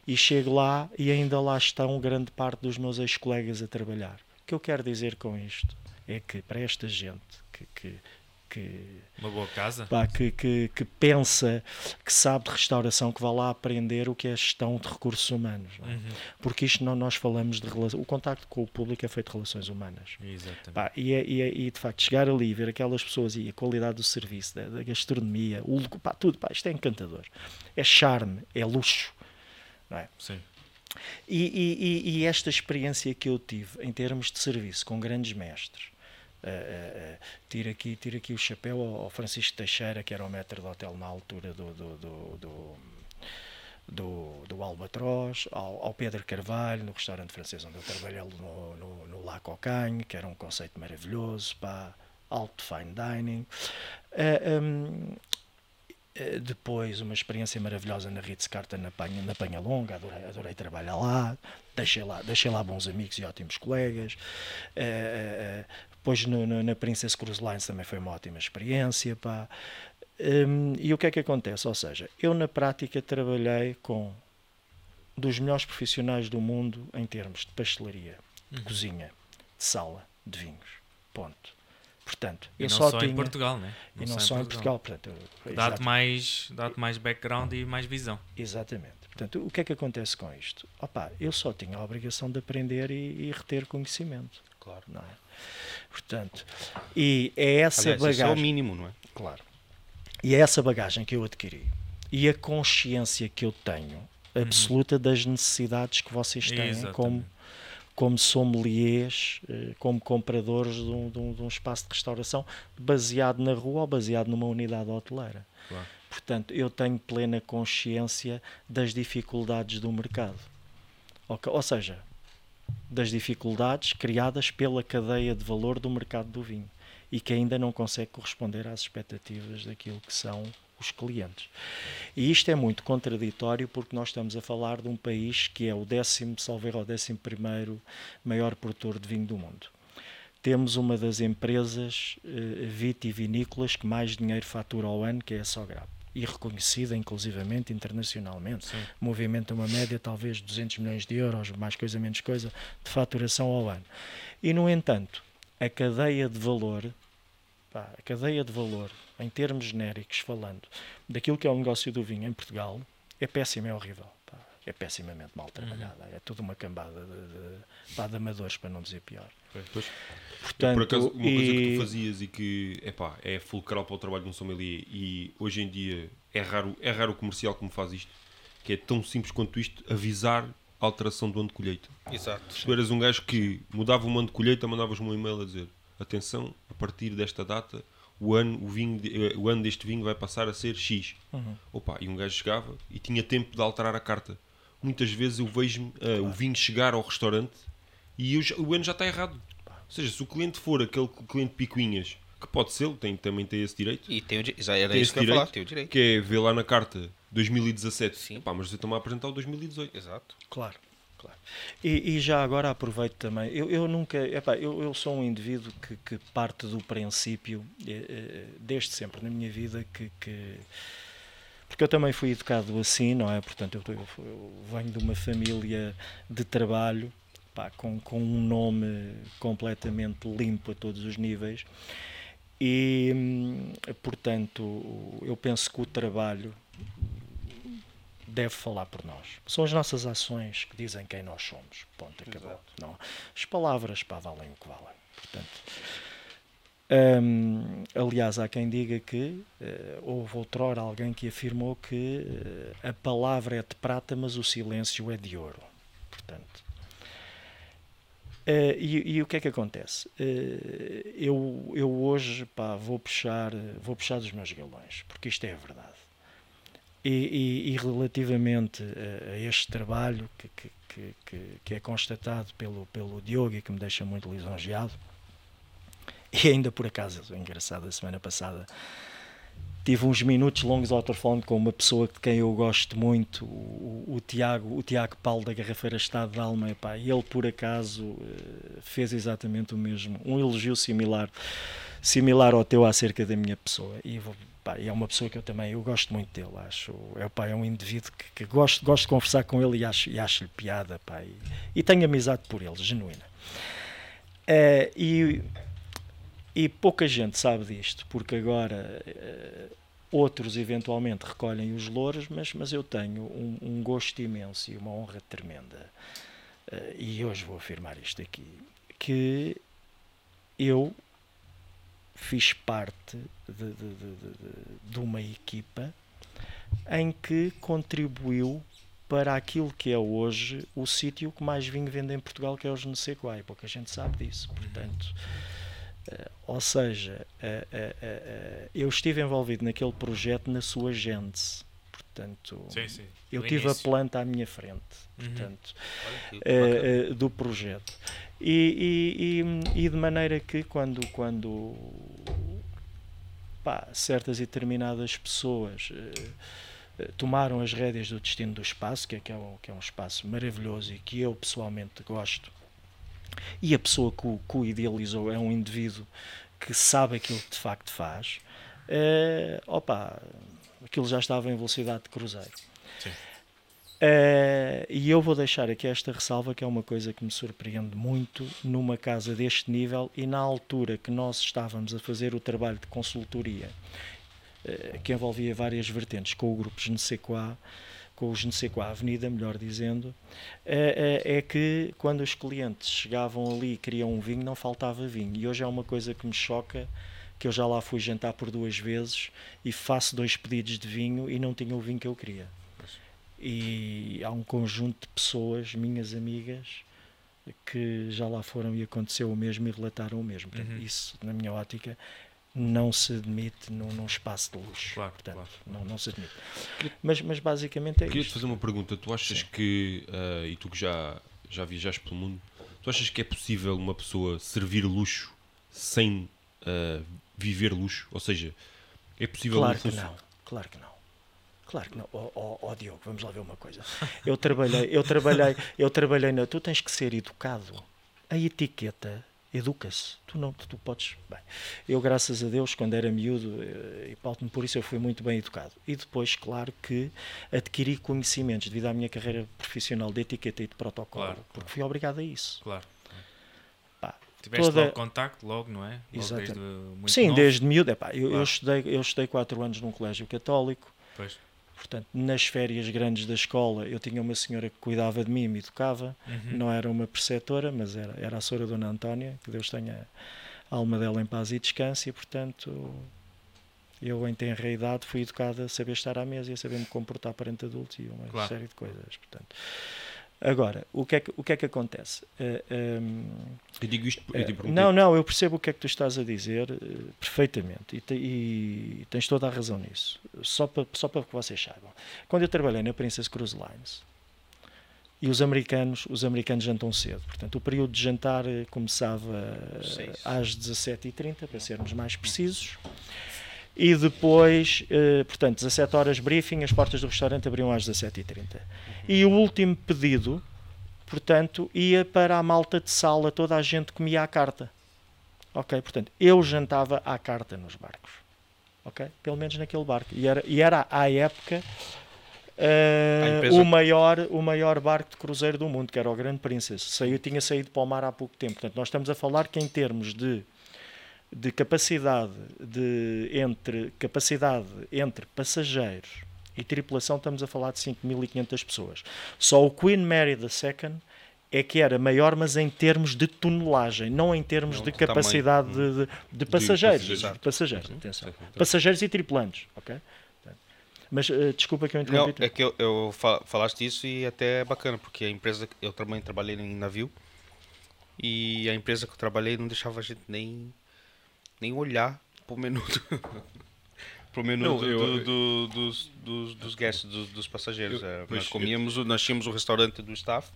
E chego lá e ainda lá estão grande parte dos meus ex-colegas a trabalhar. O que eu quero dizer com isto é que para esta gente que, que que uma boa casa pá, que, que, que, pensa que sabe de restauração que vai lá aprender o que é gestão de recursos humanos é? uhum. porque isto não nós falamos de o contacto com o público é feito de relações humanas pá, e, é, e, é, e, de facto chegar ali ver aquelas pessoas e a qualidade do serviço da, da gastronomia o, pá, tudo pá, isto é encantador é charme é luxo não é? Sim. E, e, e, esta experiência que eu tive em termos de serviço com grandes mestres uh, tiro, aqui, tiro aqui o chapéu ao, Francisco Teixeira, que era o metro do hotel na altura do, do, do, do do, do Albatroz, ao, ao, Pedro Carvalho, no restaurante francês onde eu trabalhei no, no, no La Cocagne, que era um conceito maravilhoso, para alto fine dining. Uh, um, depois uma experiência maravilhosa na Ritz Carta na Panha, na Panha Longa, adorei, adorei trabalhar lá, deixei lá, deixei lá bons amigos e ótimos colegas. Uh, depois no, no, na Princess Cruise Lines também foi uma ótima experiência. Pá. Um, e o que é que acontece? Ou seja, eu na prática trabalhei com dos melhores profissionais do mundo em termos de pastelaria, de uhum. cozinha, de sala, de vinhos. Ponto. Portanto, e eu não só, só tinha, em Portugal, né? Não e não só em Portugal. Portanto, dá-te mais, dá mais background e mais visão. Exatamente. Portanto, o que é que acontece com isto? Opa, eu só tinha a obrigação de aprender e, e reter conhecimento. Claro. Não é? Portanto, e é essa Aliás, bagagem. Isso é o mínimo, não é? Claro. E é essa bagagem que eu adquiri e a consciência que eu tenho uhum. absoluta das necessidades que vocês têm Exatamente. como como sommeliers, eh, como compradores de um, de, um, de um, espaço de restauração baseado na rua ou baseado numa unidade hoteleira. Claro. Portanto, eu tenho plena consciência das dificuldades do mercado. Ou seja, das dificuldades criadas pela cadeia de valor do mercado do vinho e que ainda não consegue corresponder às expectativas daquilo que são os clientes. E isto é muito contraditório porque nós estamos a falar de um país que é o décimo, salvo erro, o décimo primeiro maior produtor de vinho do mundo. temos uma das empresas uh, vitivinícolas que mais dinheiro fatura ao ano, que é a Sograp. E reconhecida, inclusivamente, internacionalmente. Sim. Movimenta uma média, talvez, de 200 milhões de euros, mais coisa, menos coisa, de faturação ao ano. E, no entanto, a cadeia de valor, pá, a cadeia de valor, em termos genéricos falando, daquilo que é o negócio do vinho em Portugal, é péssima, é horrível. Pá, é pessimamente mal trabalhada. Uhum. É tudo uma cambada de, de, de amadores, para não dizer pior. Pois. Portanto, por acaso, uma e... coisa que tu fazias e que epá, é fulcral para o trabalho de um sommelier e hoje em dia é raro, é raro o comercial que me faz isto, que é tão simples quanto isto, avisar a alteração do ano de colheita. Exato. Tu eras um gajo que mudava o ano de colheita, mandavas-me um e-mail a dizer atenção, a partir desta data o ano, o, vinho, eh, o ano deste vinho vai passar a ser X. Uhum. Opa, e um gajo chegava e tinha tempo de alterar a carta. Muitas vezes eu vejo uh, o vinho chegar ao restaurante e eu, o ano já está errado. Ou seja, se o cliente for aquele cliente picuinhas, que pode ser, tem, também tem esse direito. E tem o, já era tem isso que direito, falar, tem o direito. Que é ver lá na carta 2017. Sim. Epá, mas você está-me a apresentar o 2018. Exato. Claro. claro. E, e já agora aproveito também, eu, eu nunca, epá, eu, eu sou um indivíduo que, que parte do princípio, eh, eh, desde sempre na minha vida, que, que porque eu também fui educado assim, não é? Portanto, eu, eu, eu venho de uma família de trabalho, pá, com, com um nome completamente limpo a todos os níveis. E, hum, portanto, eu penso que o trabalho deve falar por nós. São as nossas ações que dizem quem nós somos. Ponto, acabou. Não. As palavras, pá, valem o que valem. Portanto, hum, aliás, há quem diga que uh, houve outrora alguém que afirmou que uh, a palavra é de prata, mas o silêncio é de ouro. Portanto, Uh, e, e, o que é que acontece? Uh, eu, eu hoje pá, vou, puxar, vou puxar dos meus galões, porque isto é a verdade. E, e, e relativamente a, a, este trabalho que, que, que, que, é constatado pelo, pelo Diogo e que me deixa muito lisonjeado, e ainda por acaso, engraçado, a semana passada tive uns minutos longos ao telefone com uma pessoa de quem eu gosto muito, o, o, Tiago, o Tiago Paulo da Garrafeira Estado de Alma, epá, ele por acaso eh, fez exatamente o mesmo, um elogio similar, similar ao teu acerca da minha pessoa. E pá, é uma pessoa que eu também eu gosto muito dele, acho. É, pá, é um indivíduo que, que gosto, gosto de conversar com ele e acho-lhe e acho piada, pá, e, e, tenho amizade por ele, genuína. Uh, e e pouca gente sabe disto, porque agora uh, outros eventualmente recolhem os louros, mas, mas eu tenho um, um gosto imenso e uma honra tremenda. Uh, e hoje vou afirmar isto aqui: que eu fiz parte de, de, de, de, uma equipa em que contribuiu para aquilo que é hoje o sítio que mais vinho vende em Portugal, que é o Genesequai. Pouca gente sabe disso. Portanto. Uh, ou seja, uh, uh, eu estive envolvido naquele projeto na sua gênese. Portanto, sim, sim. eu tive início. a planta à minha frente uhum. portanto, do projeto. E, e, e, de maneira que quando, quando pá, certas e determinadas pessoas tomaram as rédeas do destino do espaço, que é, que, é um, que é um espaço maravilhoso e que eu pessoalmente gosto, e a pessoa que o, que o idealizou é um indivíduo que sabe aquilo que de facto faz, é, opa, aquilo já estava em velocidade de cruzeiro. É, e eu vou deixar aqui esta ressalva, que é uma coisa que me surpreende muito numa casa deste nível e na altura que nós estávamos a fazer o trabalho de consultoria, é, que envolvia várias vertentes com o grupo Genesequá, com os com a avenida, melhor dizendo, é, é, é, que quando os clientes chegavam ali e queriam um vinho, não faltava vinho. E hoje é uma coisa que me choca, que eu já lá fui jantar por duas vezes e faço dois pedidos de vinho e não tinha o vinho que eu queria. E há um conjunto de pessoas, minhas amigas, que já lá foram e aconteceu o mesmo e relataram o mesmo. Portanto, uhum. Isso, na minha ótica, não se admite num, num espaço de luz. Claro, Portanto, claro. Não, não se admite. Mas, mas basicamente é Queria te fazer uma pergunta. Tu achas Sim. que, uh, e tu que já, já viajaste pelo mundo, tu achas que é possível uma pessoa servir luxo sem uh, viver luxo? Ou seja, é possível... Claro que não, claro que não. Claro que não. Ó oh, oh, oh, Diogo, vamos lá ver uma coisa. Eu trabalhei, eu trabalhei, eu trabalhei na. Tu tens que ser educado. A etiqueta educa-se. Tu não, tu podes. Bem, eu, graças a Deus, quando era miúdo, eh, e pauto-me por isso, eu fui muito bem educado. E depois, claro que adquiri conhecimentos devido à minha carreira profissional de etiqueta e de protocolo, Claro, porque fui obrigado a isso. Claro. Pá, Tiveste toda- logo contacto, logo, não é? Logo Exatamente. desde muito Sim, novo. desde miúdo. Epá, eu, eu, Claro. estudei, eu estudei quatro anos num colégio católico. Pois. Portanto, nas férias grandes da escola, eu tinha uma senhora que cuidava de mim e me educava. Uhum. Não era uma preceptora, mas era, era a senhora Dona Antónia, que Deus tenha a alma dela em paz e descanse. E, portanto, eu, em tenra idade, fui educado a saber estar à mesa e a saber me comportar perante adultos e uma Claro. série de coisas. Portanto, agora, o que é que, o que, é que acontece? Eh, ehm, Eu digo isto, eu eh, te perguntei- não, não, eu percebo o que é que tu estás a dizer eh, perfeitamente e, te- e tens toda a razão nisso. Só para, só para que vocês saibam. Quando eu trabalhei na Princess Cruise Lines e os americanos, os americanos jantam cedo, portanto o período de jantar eh, começava eh, Seis. às 17h30, para sermos mais precisos. E depois, eh, portanto, 17 horas briefing, as portas do restaurante abriam às 17h30. E o último pedido, portanto, ia para a malta de sala, toda a gente comia à carta. Ok? Portanto, eu jantava à carta nos barcos. Ok? Pelo menos naquele barco. E era, e era à época empresa- o, maior, o maior barco de cruzeiro do mundo, que era o Grande Princess. Saiu, tinha saído para o mar há pouco tempo. Portanto, nós estamos a falar que em termos de de capacidade de entre capacidade entre passageiros e tripulação estamos a falar de 5.500 pessoas. Só o Queen Mary II é que era maior, mas em termos de tonelagem, não em termos Não de de capacidade de, de- de passageiros. passageiros. De passageiros, Uhum. atenção. Passageiros e tripulantes, ok? Mas eh, desculpa que eu Não, interrompi. é que eu, eu fa- falaste isso e até é bacana, porque a empresa, eu também trabalhei em navio e a empresa que eu trabalhei não deixava a gente nem, nem olhar pro menu do, pro menu Não, do- eu- do- do- dos, dos, dos guests, dos, dos passageiros. Eu- É, pois, nós comíamos, o- nós tínhamos o restaurante do staff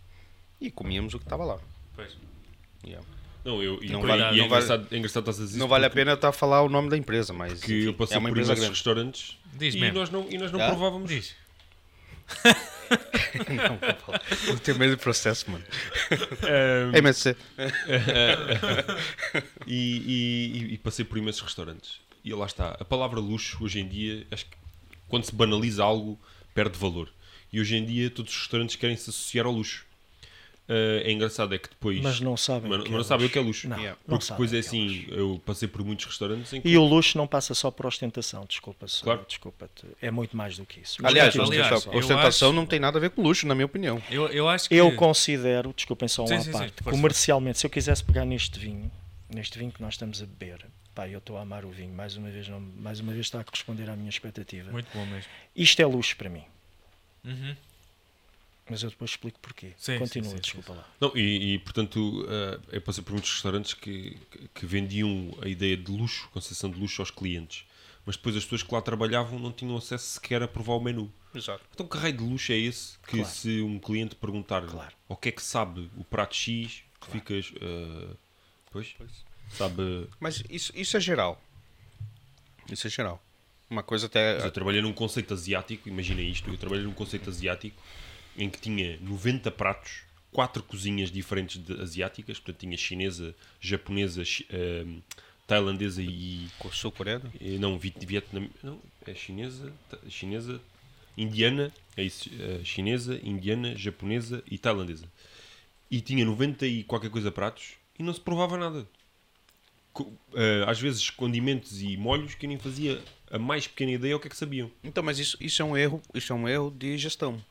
e comíamos o que estava lá. Pois. Yeah. Não, eu, e, Não e vale- é, não vale- engraçado, é engraçado estás a dizer Não isso vale a pena estar a falar o nome da empresa, mas que eu passei é uma por empresa grande. restaurantes Diz e mesmo. nós não, e nós não Ah? provávamos. Diz. Não, vou falar. Eu tenho medo de processo, mano. Ahm, MSC. e, e- e- e passei por imensos restaurantes. E lá está. A palavra luxo, hoje em dia, acho que quando se banaliza algo, perde valor. E hoje em dia, todos os restaurantes querem se associar ao luxo. Ah, é engraçado, é que depois. Mas não sabem. mas, o que mas não é sabem o luxo. que é luxo. Não, Yeah. não Porque sabem depois é é assim, luxo. eu passei por muitos restaurantes em que. E o luxo não passa só por ostentação, desculpa-se. Claro. Desculpa-te. É muito mais do que isso. Mas Aliás, aliás, ostentação, acho- não tem nada a ver com luxo, na minha opinião. Eu, eu acho que. Eu considero, desculpem só Sim, uma sim, sim, parte, força. comercialmente, se eu quisesse pegar neste vinho, neste vinho que nós estamos a beber, pá, eu estou a amar o vinho, mais uma vez, não, mais uma vez está a corresponder à minha expectativa. Muito bom mesmo. Isto é luxo para mim, Uhum. Mas eu depois explico porquê. Sim, Continua, sim, sim, desculpa lá. Não, e, e, portanto, ah, eu passei por muitos restaurantes que, que- que vendiam a ideia de luxo, concessão de luxo aos clientes. Mas depois as pessoas que lá trabalhavam não tinham acesso sequer a provar o menu. Exato. Então, que raio de luxo é esse que Claro. se um cliente perguntar Claro. o que é que sabe o prato X, ficas. ah, pois, sabe. Mas isso, isso é geral. Isso é geral. Uma coisa até. Mas eu trabalhei num conceito asiático, imagina isto, eu trabalhei num conceito asiático em que tinha 90 pratos, quatro cozinhas diferentes de asiáticas, portanto tinha chinesa, japonesa, chi- ahm, tailandesa e, com sul-coreano. e não, vi- vietnam, não, é chinesa, chinesa, indiana, é isso, eh, chinesa, indiana, japonesa e tailandesa. E tinha 90 e qualquer coisa pratos e não se provava nada. Eh, às vezes condimentos e molhos que eu nem fazia a mais pequena ideia o que é que sabiam. Então, mas isso, isso é um erro, isso é um erro de gestão.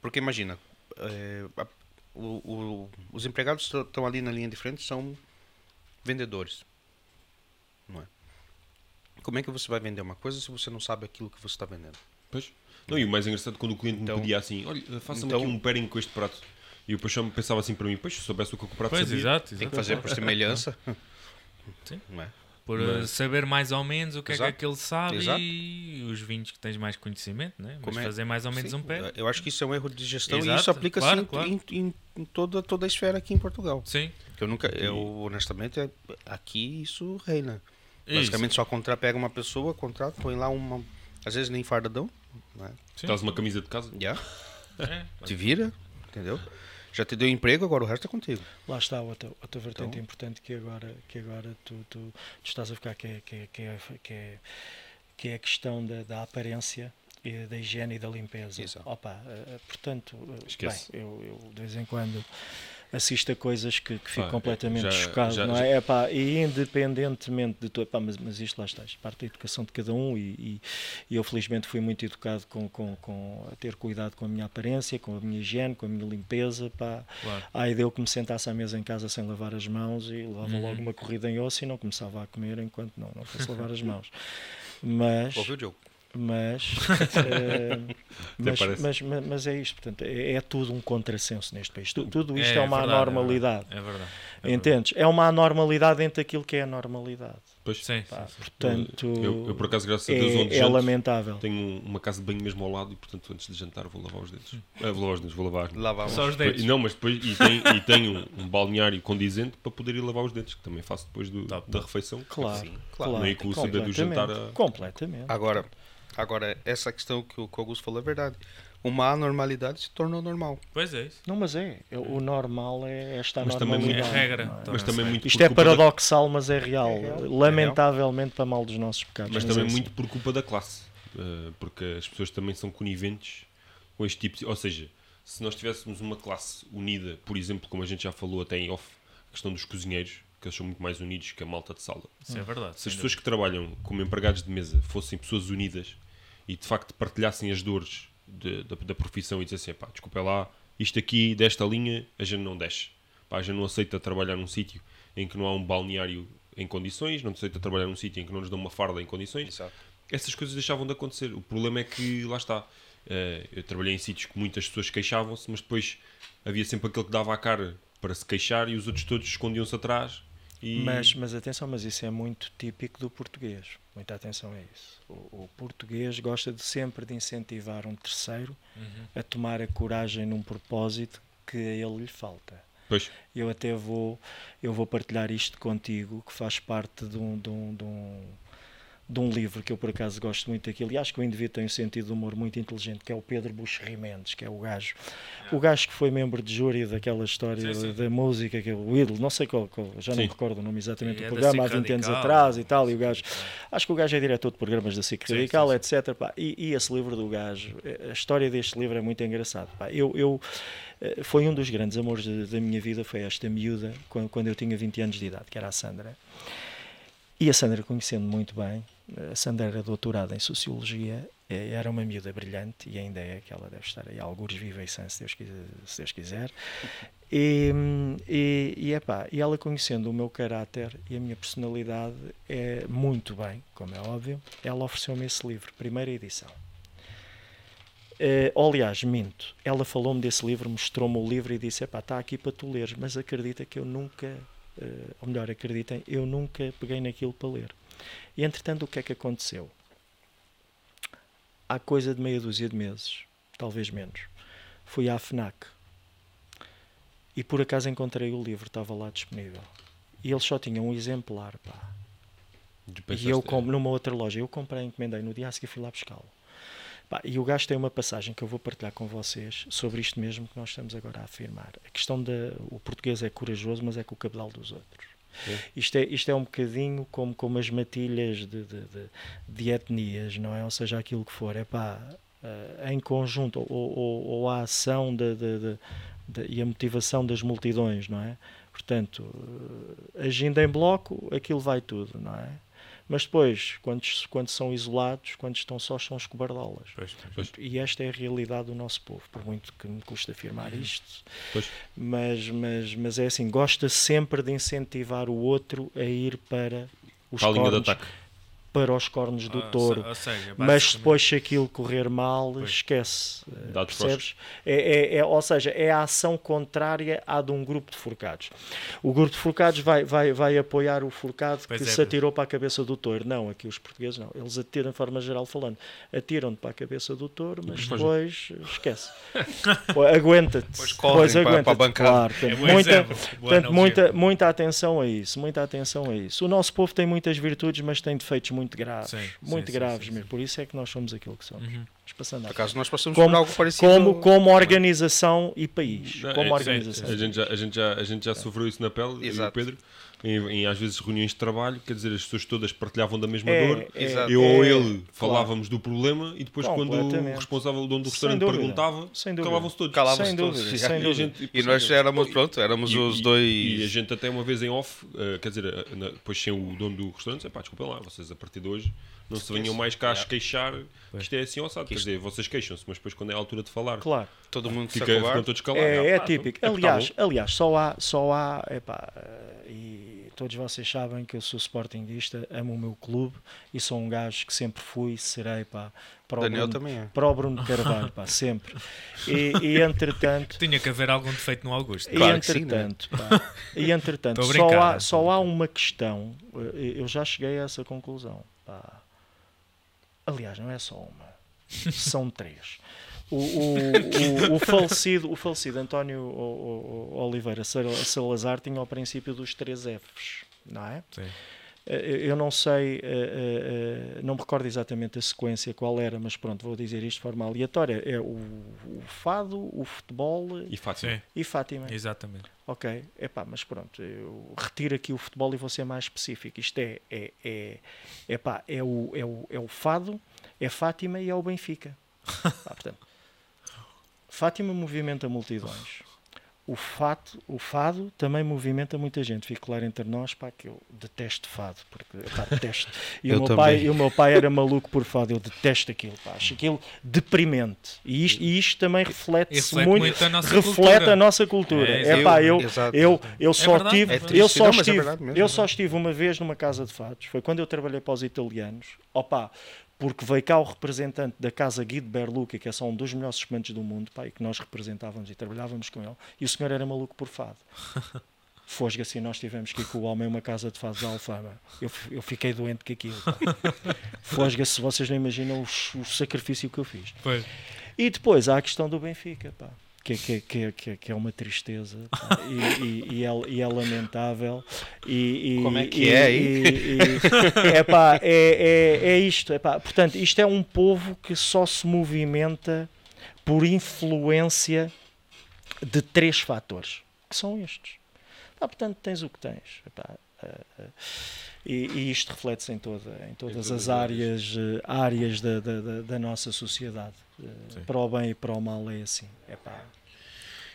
Porque imagina, é, a- o- o- os empregados que estão ali na linha de frente são vendedores. Não é? Como é que você vai vender uma coisa se você não sabe aquilo que você está vendendo? Pois. Não, e o mais engraçado quando o cliente Então- me pedia assim, olha, faça-me então- aqui um pairing com este prato. E eu depois pensava assim para mim, pois se soubesse o que o prato Pois, sabia. exato. Tem que exato. fazer por semelhança. Sim. Não é? Por uh, Mas- saber mais ou menos o que é Exato. que aquele sabe Exato. e os vinhos que tens mais conhecimento, né? Mas Como é- fazer mais ou menos Sim, um pé. Eu acho que isso é um erro de gestão e Exato, isso aplica-se claro, em, claro. em- em- em toda, toda a esfera aqui em Portugal. Sim. Que eu nunca, eu honestamente, é- aqui isso reina. Isso. Basicamente só contra, pega uma pessoa, contrata, põe lá uma, às vezes nem fardadão, né? Sim. Traz uma camisa de casa. Já, É. te vira, entendeu? Já te deu emprego, agora o resto é contigo. Lá está a outra, outra vertente Então. importante que agora, que agora tu, tu, tu estás a ficar, que é, que é, que é, que é, a questão da, da aparência, e da higiene e da limpeza. Exato. Opa, eh, eh, portanto, eh, Esquece. bem, eu, eu de vez em quando assisto a coisas que, que fico Pá, completamente já- chocado, já- não já- é? Epá, e independentemente de tudo, epá, mas, mas isto lá está, isto parte da educação de cada um e, e- e eu felizmente fui muito educado com, com, com a ter cuidado com a minha aparência, com a minha higiene, com a minha limpeza, pá. Claro. Ai, deu que me sentasse à mesa em casa sem lavar as mãos e levava Uhum. logo uma corrida em osso e não começava a comer enquanto não, não fosse lavar as mãos. Mas, Ouviu, Diogo? mas, eh, mas, mas, mas, mas é isto, portanto, é, é tudo um contrassenso neste país. Tu- Tudo isto é, É uma verdade, é anormalidade. É verdade. É verdade. Entendes? É uma anormalidade dentro daquilo que é a normalidade. Pois, Sim, Pá, sim, sim. portanto, eu, eu, por acaso, graças a Deus, é, onde é janto, lamentável. tenho um- uma casa de banho mesmo ao lado e, portanto, antes de jantar vou lavar os dedos. Ah, vou lavar os dedos, vou lavar. Lavar Só os dedos. E Não, mas depois e tem, e tenho um, um balneário condizente para poder ir lavar os dedos, que também faço depois do- Top, da refeição. Claro, Sim, claro. Não é com o saber do completamente, jantar a- Completamente. Agora, agora, essa questão que o que o Augusto falou é verdade. Uma anormalidade se tornou normal. Pois é isso. Não, mas é. é- O normal é esta Mas também normalidade. É regra. é? Então, Mas também muito Isto é culpa da- paradoxal, mas é real. É real. Lamentavelmente para mal dos nossos pecados. Mas é também assim. muito por culpa da classe, eh, porque as pessoas também são coniventes com este tipo de... Ou seja, se nós tivéssemos uma classe unida, por exemplo, como a gente já falou até em off, a questão dos cozinheiros, que eles são muito mais unidos que a malta de sala. Isso é verdade. Se as pessoas que trabalham como empregados de mesa fossem pessoas unidas e de facto partilhassem as dores de- da, da profissão e dissessem, pá, desculpa lá, isto aqui desta linha a gente não desce. Pá, a gente não aceita trabalhar num sítio em que não há um balneário em condições, não aceita trabalhar num sítio em que não nos dão uma farda em condições. Exato. Essas coisas deixavam de acontecer. O problema é que, lá está, eh, eu trabalhei em sítios que muitas pessoas queixavam-se, mas depois havia sempre aquele que dava a cara para se queixar e os outros todos escondiam-se atrás. E... Mas, mas atenção, mas isso é muito típico do português. Muita atenção a isso. O, o português gosta de sempre de incentivar um terceiro Uhum. a tomar a coragem num propósito que a ele lhe falta. Pois, Eu até vou, eu vou partilhar isto contigo, que faz parte de um, de um, de um, de um livro que eu por acaso gosto muito daquilo, e acho que o indivíduo tem um sentido de humor muito inteligente, que é o Pedro Buxerri Mendes, que é o gajo, o gajo que foi membro de júri daquela história Sim, sim. da música, que é o ídolo, não sei qual, qual- já não Sim. me recordo o nome exatamente E do é programa, há SIC 20 anos atrás e tal, e o gajo, acho que o gajo é diretor de programas da SIC Radical, etc. pá. E, e esse livro do gajo, a história deste livro é muito engraçado. pá. Eu, eu, eh, foi um dos grandes amores da, minha vida, foi esta miúda, quando, quando eu tinha 20 anos de idade, que era a Sandra. E a Sandra, conhecendo muito bem, a Sandra doutorada em Sociologia, eh, era uma miúda brilhante, e ainda é que ela deve estar aí, alguns viva e sã, se Deus quiser. Se Deus quiser. E, e, e, epá, e ela conhecendo o meu caráter e a minha personalidade é muito bem, como é óbvio, ela ofereceu-me esse livro, primeira edição. Eh, aliás, minto, ela falou-me desse livro, mostrou-me o livro e disse: Epá, está aqui para tu leres, mas acredita que eu nunca, eh, ou melhor, acreditem, eu nunca peguei naquilo para ler. E entretanto, o que é que aconteceu? Há coisa de meia dúzia de meses, talvez menos, fui à FNAC e por acaso encontrei o livro, estava lá disponível. E eles só tinham um exemplar, pá. E eu, é, com, numa outra loja, eu comprei, encomendei, no dia a seguir fui lá buscá-lo. E o gajo tem uma passagem que eu vou partilhar com vocês sobre isto mesmo que nós estamos agora a afirmar. A questão da. O português é corajoso, mas é com o cabedal dos outros. Isto, é, isto é um bocadinho como, como as matilhas de, de, de, de etnias, não é? Ou seja, aquilo que for. É pá, eh, em conjunto, ou, ou, ou a ação de- de- e a motivação das multidões, não é? Portanto, eh, agindo em bloco, aquilo vai tudo, não é? Mas depois, quando, quando são isolados, quando estão sós, são os cobardolas. Pois, pois. Pois. E esta é a realidade do nosso povo, por muito que me custe afirmar Uhum. isto. Pois. Mas, mas, mas é assim, gosta sempre de incentivar o outro a ir para os para a linha de cornos, ataque. Para os cornos do Ah, touro. se- seja, Mas depois, se aquilo correr mal, Pois. esquece. eh, Dá-te Percebes? É, é, é- ou seja, é a ação contrária à de um grupo de forcados. O grupo de forcados vai, vai, vai apoiar o forcado Pois que é, se atirou para a cabeça do touro. Não, aqui os portugueses não. Eles atiram, de forma geral falando, atiram para a cabeça do touro, mas depois esquece. Aguenta-te. Depois para- aguenta-te. para a bancada. Claro, É portanto, bom muita, portanto, muita, muita atenção a isso. Muita atenção a isso. O nosso povo tem muitas virtudes, mas tem defeitos muito graves. Sim, muito sim, graves sim, mesmo. Por isso é que nós somos aquilo que somos. Uhum. Vamos passando Por acaso nós passamos Como- por algo parecido. como, como organização e país. Não, como é- organização. A gente já, a gente já, a gente já sofreu isso na pele, eu e o Exato. Pedro, em, em, às vezes reuniões de trabalho, quer dizer, as pessoas todas partilhavam da mesma É, dor. é. Eu é, ou ele claro. falávamos do problema e depois quando o responsável, o dono do restaurante dúvida. perguntava, calavam-se todos. Calavam-se todos. dúvida, sem E dúvida. gente- E nós éramos, pronto, éramos E- os e- dois. E a gente até uma vez em off, eh, quer dizer, eh, na- depois sem o dono do restaurante, disse, pá, desculpem lá, vocês a partir de hoje não se venham mais cá a queixar que isto é assim ossado. Quer isto- dizer, vocês queixam-se, mas depois quando é a altura de falar, Claro. Todo mundo se fica, ficam todos calados. É, é típico. é aliás, tá bom. aliás, só há, só há, epá, e todos vocês sabem que eu sou sportinguista, amo o meu clube e sou um gajo que sempre fui, serei, pá, para o Daniel Bruno, também é. para o Bruno Carvalho, pá, sempre. E, e entretanto, Tinha que haver algum defeito no Augusto. e Claro que sim, entretanto, pá, e entretanto, só há, só há uma questão, eh, eu já cheguei a essa conclusão, pá. Aliás, não é só uma, são três. O, o, o, o falecido, o falecido António O- O- Oliveira Sal- Salazar tinha ao princípio dos três Fs, não é? Sim. Eh, Eu não sei, eh, eh, não me recordo exatamente a sequência qual era, mas pronto, vou dizer isto de forma aleatória. É o, o fado, o futebol E Fátima. Sim, e Fátima. exatamente. Ok, epá, mas pronto, eu retiro aqui o futebol e vou ser mais específico. Isto é, é, é, epá, é, o, é, o, é o Fado, é Fátima e é o Benfica. Ah, portanto, Fátima movimenta multidões. O, fato, o fado também movimenta muita gente. Fico claro entre nós, pá, que eu detesto fado, porque epá, detesto. E o, Eu meu pai, e o meu pai era maluco por fado, eu detesto aquilo, pá, acho aquilo deprimente. E isto, e isto também reflete, Reflete muito, muito a nossa reflete cultura. a nossa cultura. É, É, pá, eu, Exato. eu, eu só verdade, tive, é eu só não, é estive, mesmo, eu é só estive uma vez numa casa de fados. Foi quando eu trabalhei para os italianos. Opa, porque veio cá o representante da casa Guido Berluca, que é só um dos melhores espumantes do mundo, pá, e que nós representávamos e trabalhávamos com ele. E o senhor era maluco por fado. Fosga assim, nós tivemos que ir com o homem a uma casa de fados da Alfama. Eu, eu fiquei doente com aquilo. Fosga, se vocês não imaginam o, o sacrifício que eu fiz. Pois. E depois há a questão do Benfica, pá, que, que, que, que, que é uma tristeza e, e, e, é, e é lamentável. E, e- Como é que e- é, e- e- é, pá, é, é, é isto. É pá, portanto, isto é um povo que só se movimenta por influência de três fatores, que são estes. Pá, portanto, tens o que tens. Epá, ah, ah, e, e isto reflete-se em, toda, em todas todas as as áreas, eh, áreas da, da, da- da nossa sociedade. Eh, Sim. Para o bem e para o mal é assim. Epá,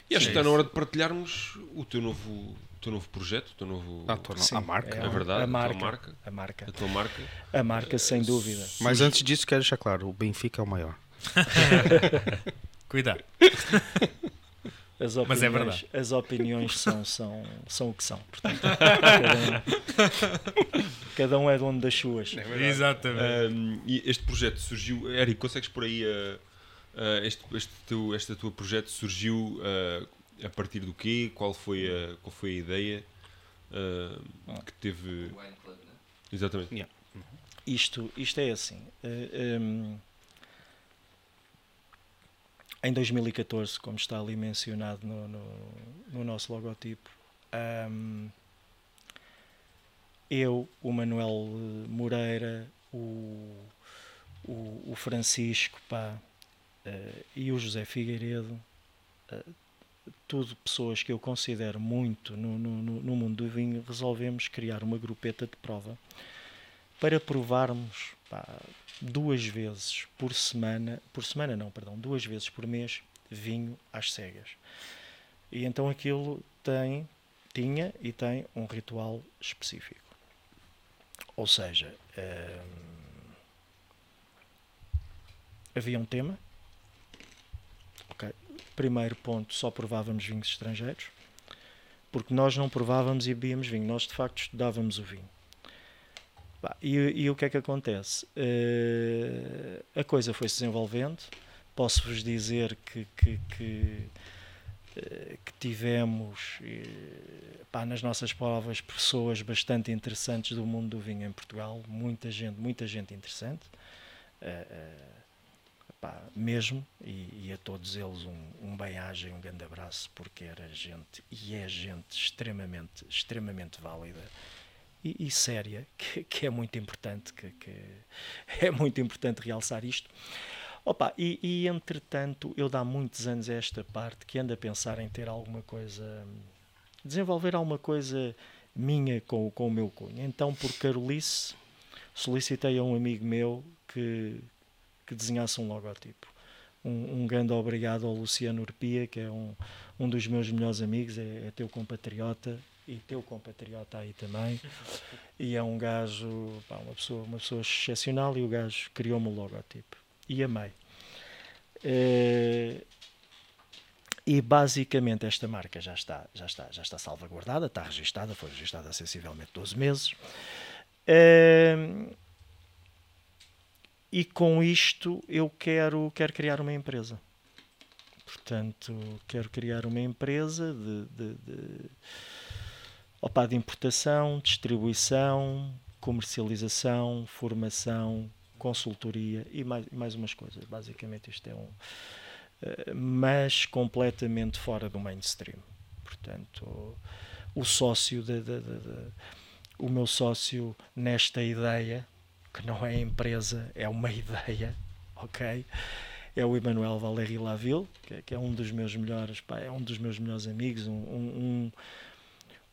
E acho Sim. que está na hora de partilharmos o teu novo, teu novo projeto, o teu novo. Ah, tô- sim, a marca. É verdade, a a tua marca, marca. a marca, A tua marca. a marca sem dúvida. Mas antes disso, quero deixar claro: o Benfica é o maior. Cuidado. As Mas é opiniões, verdade. as opiniões são, são, são o que são. Portanto, cada, um, cada um é dono das suas. Exatamente. Um, e este projeto surgiu. Eric, consegues por aí. uh, este, este, teu, este teu projeto surgiu uh, a partir do quê? Qual foi a, qual foi a ideia uh, que teve. Exatamente. Isto, isto é assim. eh, em, em 2014, como está ali mencionado no, no, no nosso logotipo, em, eu, o Manuel Moreira, o, o, o Francisco pá, eh, e o José Figueiredo, eh, tudo pessoas que eu considero muito no, no no mundo do vinho, resolvemos criar uma grupeta de prova para provarmos pá, duas vezes por semana, por semana não, perdão, duas vezes por mês vinho às cegas. E então aquilo tem, tinha e tem um ritual específico. Ou seja, hum, havia um tema. Primeiro ponto, só provávamos vinhos estrangeiros, porque nós não provávamos e bebíamos vinho, nós de facto estudávamos o vinho. E, e o que é que acontece? Eh, a coisa foi se desenvolvendo. Posso-vos dizer que, que, que, eh, que tivemos, eh, pá, nas nossas provas, pessoas bastante interessantes do mundo do vinho em Portugal. Muita gente, muita gente interessante. Eh, pá, mesmo. E, e a todos eles um, um bem-aja e um grande abraço, porque era gente, e é gente extremamente, extremamente válida e, e séria, que, que é muito importante, que, que é muito importante realçar isto. Opa, e, e entretanto, eu dá muitos anos a esta parte que ando a pensar em ter alguma coisa, desenvolver alguma coisa minha com, com o meu cunho. Então, por Carolice, solicitei a um amigo meu que, que desenhasse um logotipo. Um, um grande obrigado ao Luciano Urpia, que é um, um dos meus melhores amigos, é, é teu compatriota e teu compatriota aí também. E é um gajo, pá, uma, pessoa, uma pessoa excepcional e o gajo criou-me o logotipo. E amei. Uh, e basicamente esta marca já está, já está, já está salvaguardada, está registada, foi registada há sensivelmente 12 meses. Uh, e com isto eu quero, quero criar uma empresa. Portanto, quero criar uma empresa de, de, de, opa, de importação, distribuição, comercialização, formação, consultoria e mais, mais umas coisas. Basicamente, isto é um. Uh, mas completamente fora do mainstream. Portanto, o, sócio, de, o meu sócio nesta ideia que não é empresa, é uma ideia, ok? É o Emanuel Valéry Laville, que, que, é um dos meus melhores, pá, é um dos meus melhores amigos, um, um,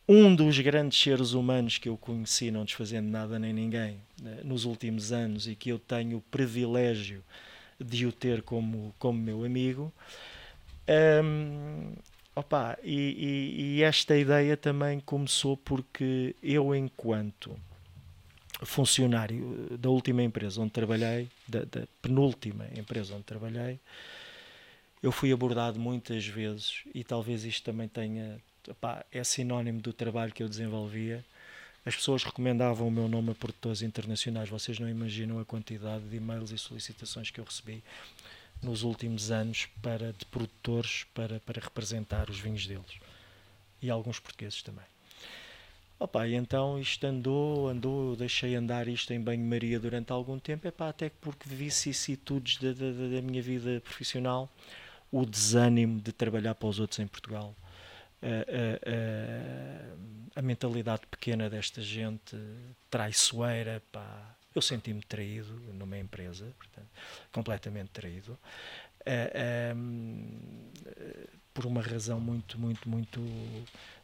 um, dos grandes seres humanos que eu conheci, não desfazendo nada nem ninguém, né, nos últimos anos e que eu tenho o privilégio de o ter como, como meu amigo. Um, opa, e, e, e esta ideia também começou porque eu, enquanto funcionário da última empresa onde trabalhei, da, da, penúltima empresa onde trabalhei, eu fui abordado muitas vezes e talvez isto também tenha, opá, é sinónimo do trabalho que eu desenvolvia. As pessoas recomendavam o meu nome a produtores internacionais. Vocês não imaginam a quantidade de e-mails e solicitações que eu recebi nos últimos anos para de produtores para, para representar os vinhos deles. E alguns portugueses também. Opa, então isto andou, andou, deixei andar isto em banho-maria durante algum tempo, epá, até porque vicissitudes da, da, da minha vida profissional, o desânimo de trabalhar para os outros em Portugal, a, a, a, a mentalidade pequena desta gente traiçoeira, pá, eu senti-me traído numa empresa, portanto, completamente traído. Uh, por uma razão muito, muito, muito,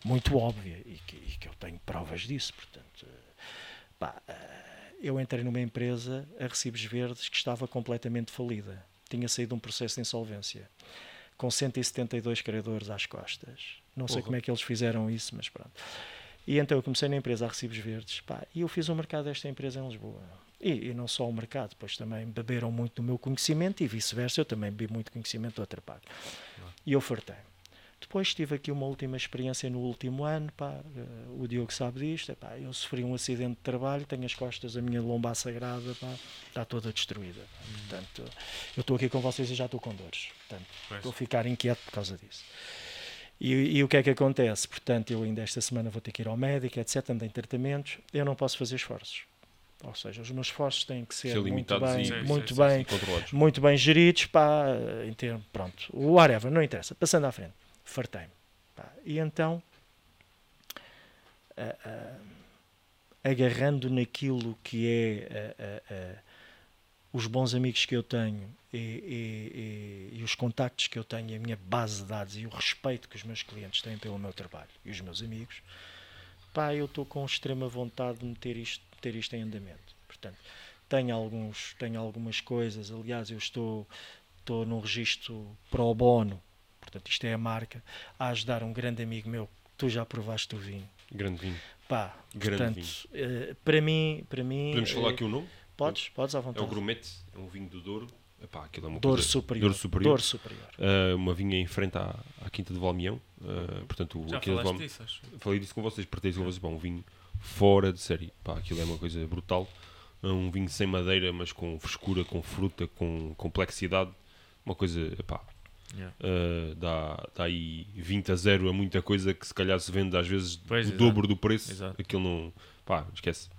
muito óbvia e que, e que eu tenho provas disso. Portanto, pá, eh, eu entrei numa empresa a recibos verdes que estava completamente falida. Tinha saído um processo de insolvência com 172 credores às costas. Não sei como é que eles fizeram isso, mas pronto. E então eu comecei na empresa a recibos verdes pá, e eu fiz o mercado desta empresa em Lisboa. E, e, não só o mercado, pois também beberam muito do meu conhecimento e vice-versa, eu também bebi muito conhecimento do outra parte. E eu fartei. Depois tive aqui uma última experiência no último ano, pá, uh, o Diogo sabe disto, pá, eu sofri um acidente de trabalho, tenho as costas, a minha lombar sagrada, pá, está toda destruída. Hum. Portanto, eu estou aqui com vocês e já estou com dores. Portanto, a ficar inquieto por causa disso. E, e, o que é que acontece? Portanto, eu ainda esta semana vou ter que ir ao médico, etc, ando em tratamentos, eu não posso fazer esforços. Ou seja, os meus esforços têm que ser, ser muito bem, sim, muito, sim, bem sim, muito bem geridos, pá, em pronto, whatever, não interessa, passando à frente fartei-me. E então, agarrando naquilo que é os bons amigos que eu tenho e, e, e, e, os contactos que eu tenho, a minha base de dados e o respeito que os meus clientes têm pelo meu trabalho e os meus amigos, pá, eu estou com extrema vontade de meter isto, meter isto em andamento. Portanto, tenho, alguns, tenho algumas coisas, aliás, eu estou, estou num registro pro bono Portanto, isto é a marca a ajudar um grande amigo meu. Tu já provaste o vinho. Grande vinho. Pá, grande portanto, vinho. Uh, para mim, para mim. Podemos falar uh, aqui o nome? Podes, podes à vontade. É o Grumet, é um vinho do Douro. Epá, aquilo é uma Douro, coisa, superior. Douro superior. Douro superior. Uh, uma vinha em frente à, à Quinta de Valmião. portanto, Já aquilo falaste disso, acho. Falei disso com vocês, pertence com vocês. Pá, um vinho fora de série. Pá, aquilo é uma coisa brutal. É um vinho sem madeira, mas com frescura, com fruta, com complexidade. Uma coisa, pá, Yeah. Uh, dá, dá aí 20 a 0 a muita coisa que se calhar se vende às vezes pois, o exato. dobro do preço. Exato. Aquilo não. pá, esquece.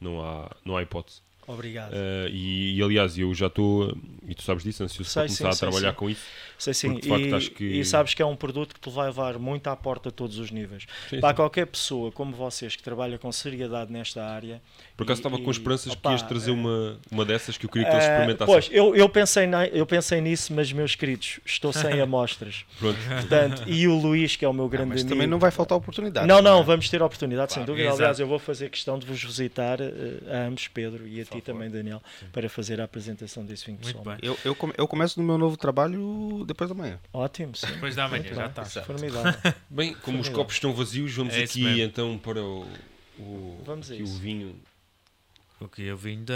Não há, não há hipótese. Obrigado. Uh, e, e, aliás, eu já estou, e tu sabes disso, ansioso Sei, para começar sim, a sei, trabalhar sim. com isso. Sei sim, Porque, de facto, e, acho que- e sabes que é um produto que te vai levar muito à porta a todos os níveis. Sim, Para sim. qualquer pessoa como vocês que trabalha com seriedade nesta área. Por acaso e- estava com esperanças opá, que ias trazer uma, uma dessas que eu queria que eles eh, experimentassem. Pois, eu, eu, pensei na- eu pensei nisso, mas meus queridos, estou sem amostras. Pronto. Portanto, e o Luís, que é o meu grande Mas amigo. também não vai faltar oportunidade. Não, não, né? vamos ter oportunidade, sem Claro, dúvida. exato. Aliás, eu vou fazer questão de vos visitar eh, a ambos, Pedro, e a ti também, Daniel, para fazer a apresentação desse vinho Muito pessoalmente. bem. Eu, eu, come- eu começo no meu novo trabalho depois da manhã. Ótimo, sim. Depois da manhã, Muito já está. Formidável. Bem, como os Formidável. copos estão vazios, vamos É aqui então para o, o, Vamos aqui o vinho. O que eu vim da,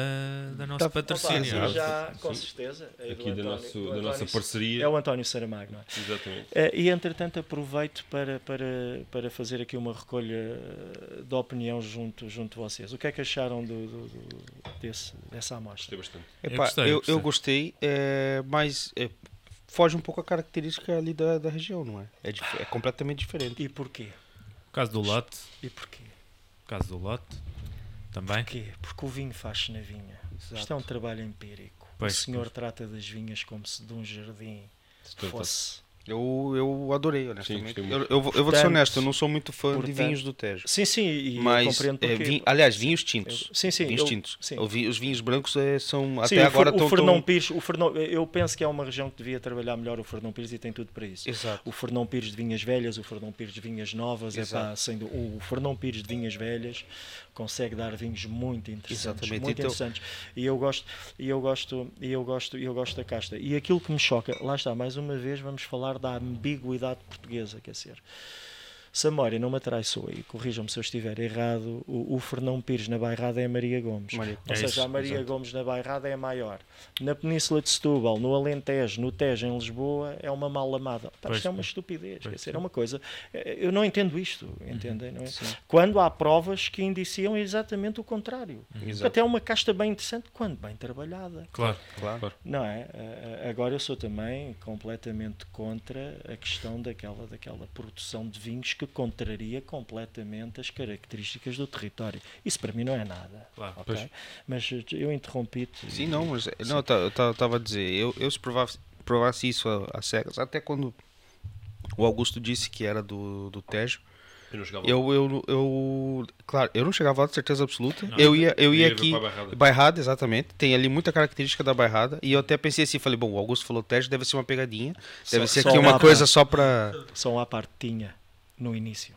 da nossa Tá- patrocínio. Opa, Sim, já, sim. com certeza. é Aqui da, António- nosso, da António nossa parceria. É o António Saramago, não é? Exatamente. Eh, E entretanto aproveito para, para, para fazer aqui uma recolha eh, de opinião junto, junto de vocês. O que é que acharam do, do- do- desse, dessa amostra? Gostei bastante. Eu Epá, gostei, eu, eu eu gostei. gostei, é, mas é, foge um pouco a característica ali da, da região, não é? É, é completamente diferente. E porquê? Por causa do lote. E porquê? Por causa do lote. Também. Porquê? Porque o vinho faz-se na vinha. Isto é um trabalho empírico. Pois, o senhor trata das vinhas como se de um jardim Portanto, fosse. Eu, eu adorei, honestamente. gostei eu, eu, vou- eu vou ser honesto, eu não sou muito fã de portanto- vinhos do Tejo. Sim, sim, e Mas, compreendo é, porquê. vinho- aliás, vinhos tintos. Eu- sim, sim, vinhos eu- tintos. sim. Os vinhos brancos é, são, Sim, até o agora estão... o Fernão Pires, o Fernão, eu penso que é uma região que devia trabalhar melhor o Fernão Pires e tem tudo para isso. Exato. O Fernão Pires de vinhas velhas, o Fernão Pires de vinhas novas, é Exato. pá, sendo o Fernão Pires de vinhas velhas consegue dar vinhos muito interessantes, Exatamente. muito Então- interessantes. E eu gosto, e eu gosto, e eu gosto, e eu gosto da casta. E aquilo que me choca, lá está, mais uma vez vamos falar da ambiguidade portuguesa, quer dizer. Se a memória não me atraiçoa, e corrijam-me se eu estiver errado, o, o Fernão Pires na Bairrada é a Maria Gomes. Maria- Ou É seja, isso, a Maria exato. Gomes na Bairrada é a maior. Na Península de Setúbal, no Alentejo, no Tejo, em Lisboa, é uma mal amada. Pá, isto é uma pois. estupidez. Quer dizer, é uma coisa. eh, Eu não entendo isto, entendem? não é? Quando há provas que indiciam exatamente o contrário. Exato. Até é uma casta bem interessante, quando bem trabalhada. Claro. Claro. Não é? Eh, Agora eu sou também completamente contra a questão daquela, daquela produção de vinhos que contraria completamente as características do território. Isso para mim não é nada. Claro. ok? Pois. Mas eh, eu interrompi-te. Sim, não, mas é- não, eu estava a dizer, eu, eu se provasse, provasse isso a, a cegas, até quando o Augusto disse que era do, do Tejo, Eu não chegava eu, eu, claro, eu não chegava lá de certeza absoluta, Não, eu ia, eu ia ia aqui, Bairrada. Bairrada, exatamente, tem ali muita característica da Bairrada, e eu até pensei assim, falei, bom, o Augusto falou Tejo, deve ser uma pegadinha, deve Só- ser só aqui uma uma coisa só para... Só à parte tinha no início.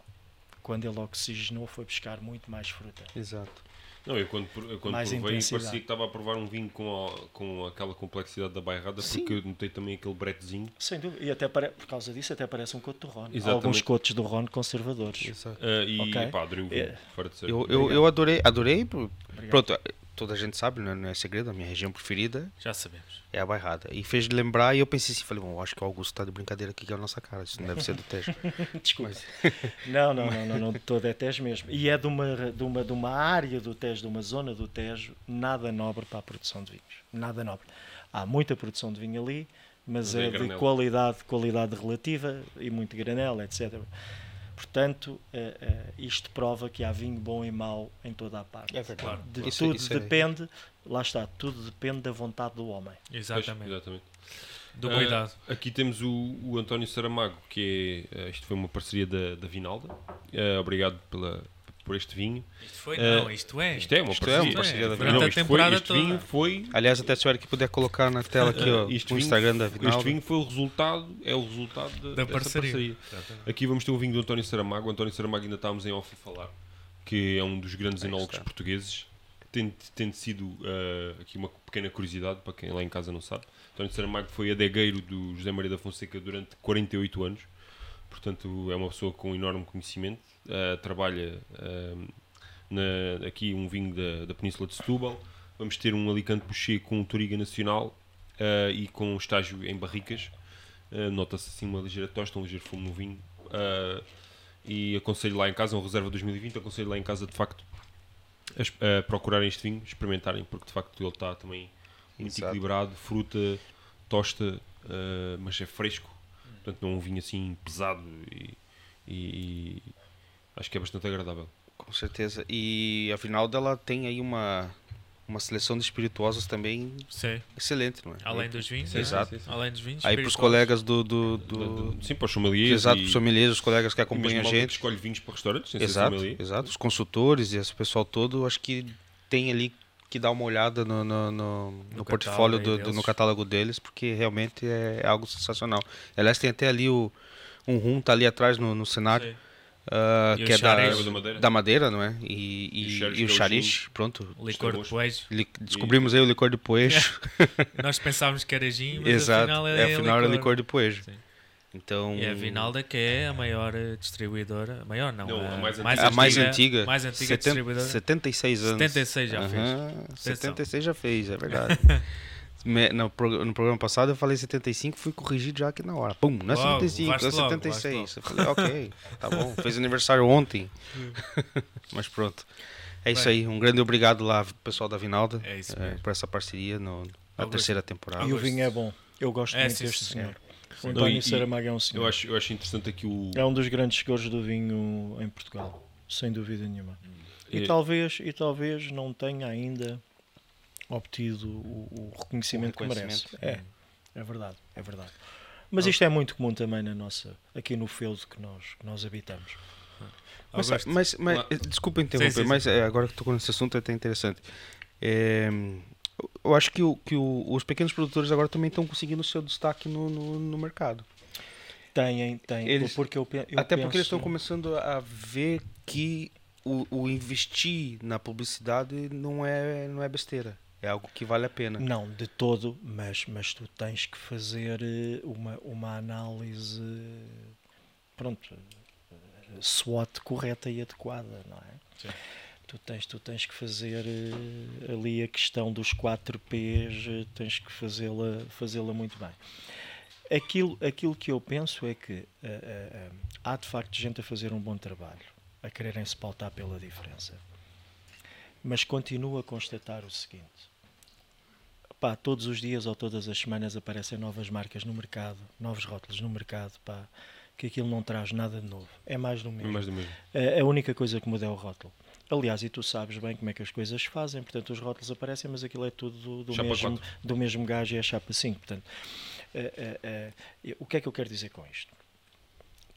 Quando ele oxigenou, foi buscar muito mais fruta. Exato. Não, eu quando, eu quando Mais provei parecia que estava a provar um vinho com, a- com aquela complexidade da bairrada, Sim. porque eu notei também aquele bretezinho. Sem dúvida. E até pare... por causa disso, até parece um coto do Rhône. Exatamente. Alguns cotos do Rhône conservadores. Exato. Ah, e Ok. pá, adorei o vinho, É. fora de sério. Eu, eu, eu adorei, adorei, Obrigado. pronto, toda a gente sabe, né, não é segredo, a minha região preferida Já sabemos. é a Bairrada. E fez lembrar, e eu pensei assim, falei, bom, acho que o Augusto tá de brincadeira aqui, que é a nossa cara, isso não deve ser do Tejo. Desculpa. Não, não, não, não, não, de todo é Tejo mesmo. E é de uma, de, uma, de uma área do Tejo, de uma zona do Tejo, nada nobre para a produção de vinhos. Nada nobre. Há muita produção de vinho ali, mas Mas é é de granel. qualidade, qualidade relativa e muito granela, etc. Portanto, eh, eh, isto prova que há vinho bom e mau em toda a parte. É verdade. De Isso- tudo isso é- depende, lá está, tudo depende da vontade do homem. Pois, Exatamente. exatamente. Do cuidado. aqui temos o, o António Saramago, que é, ah, isto foi uma parceria da, da Vinalda. Ah, obrigado pela, por este vinho. Isto foi? Ah, não, isto é. Isto é uma Isto é parceria. uma parceria da Durante Não, isto foi, temporada este toda. vinho foi Aliás, até se o Eric puder colocar na tela aqui ó, Este o vinho- Instagram da Este Vinaldo. vinho foi o resultado, é o resultado da, parceria. parceria. Aqui vamos ter o vinho do António Saramago. O António Saramago ainda estávamos em off a falar, que é um dos grandes Aí enólogos está. portugueses. Tem, tem sido ah, aqui uma pequena curiosidade para quem lá em casa não sabe. António Saramago foi adegueiro do José Maria da Fonseca durante 48 anos. Portanto, é uma pessoa com enorme conhecimento. Ah, trabalha ah, na- aqui um vinho da, da Península de Setúbal. Vamos ter um Alicante Boucher com Toriga Nacional ah, e com estágio em barricas. Uh, Nota-se assim uma ligeira tosta, um ligeiro fumo no vinho. Uh, e aconselho lá em casa, um reserva 2020, aconselho lá em casa de facto a, a procurarem este vinho, experimentarem, porque de facto ele está também muito Exato. equilibrado, fruta, tosta, uh, mas é fresco. Portanto, não é um vinho assim pesado e- e acho que é bastante agradável. Com certeza. E a Vinaldo ela tem aí uma uma seleção de espirituosos também Sim. excelente, não é? Além dos vinhos, Sim, é. Exato. sim, sim. Além dos vinhos. Aí para os colegas do, do, do, Sim, para os sommeliers. exato, e- os sommeliers, os colegas que e acompanham mesmo a malta que gente, escolhe vinhos para restaurantes, exato, exato, os consultores e esse pessoal todo, acho que tem ali que dar uma olhada no, no, no, no No portfólio do, do- no catálogo deles, porque realmente é, é algo sensacional. Aliás, tem até ali o um rum tá ali atrás no, no cenário, O que é da. Da madeira. da madeira, não é? E, E o e, Xariz, e o é xariz, pronto. Licor de poejo. Li- Descobrimos aí o licor de poejo. Nós pensávamos que era gin, mas Exato. afinal é, é, afinal era licor de poejo. Sim. Então, E a Vinalda que é a maior distribuidora, a maior não, Não, a, a mais mais a mais antiga, antiga, mais antiga 70 distribuidora. 76 anos. 76 já fez. Aham, Atenção. 76 já fez, é verdade. No, prog- no programa passado eu falei 75, fui corrigido já aqui na hora. Pum, não é Logo, 75, é vais logo, 76. Eu falei, ok, tá bom. Fez aniversário ontem. Mas pronto. É isso Bem. aí. Um grande obrigado lá, pessoal da Vinalda, É isso eh, mesmo. por essa parceria no, na Augusto. terceira temporada. E o vinho é bom. Eu gosto É, muito sim, deste senhor. senhor. O António e- e Saramago é um senhor. Eu acho, eu acho interessante aqui o. É um dos grandes segures do vinho em Portugal, sem dúvida nenhuma. E, É. talvez, e talvez não tenha ainda obtido o, o reconhecimento, O que merece. reconhecimento. É, é verdade, é verdade. Mas isto é muito comum também na nossa, aqui no feudo que nós, que nós habitamos. Mas, mas, mas eh, desculpa interromper, Sim, sim, mas eh, agora que estou nesse assunto é até interessante. É, eu acho que, o, que o- os pequenos produtores agora também estão conseguindo o seu destaque no, no, no mercado. Têm, têm, Eles- porque eu, eu Até porque eles penso- estão começando a ver que o, o investir na publicidade não é, não é besteira. É algo que vale a pena. Não, de todo, mas, mas tu tens que fazer eh, uma, uma análise, pronto, eh, SWOT correta e adequada, não é? Sim. Tu tens, tu tens que fazer eh, ali a questão dos 4 Ps, tens que fazê-la fazê-la muito bem. Aquilo, aquilo que eu penso é que há de facto gente a fazer um bom trabalho, a quererem se pautar pela diferença. Mas continuo a constatar o seguinte: pá, todos os dias ou todas as semanas aparecem novas marcas no mercado, novos rótulos no mercado, pá, que aquilo não traz nada de novo. É mais do É mesmo. mais do mesmo. A, a única coisa que muda é o rótulo. Aliás, e tu sabes bem como é que as coisas se fazem, portanto, os rótulos aparecem, mas aquilo é tudo do, do mesmo, do mesmo gajo e é chapa 5. Portanto, eh, eh, eh, o que é que eu quero dizer com isto?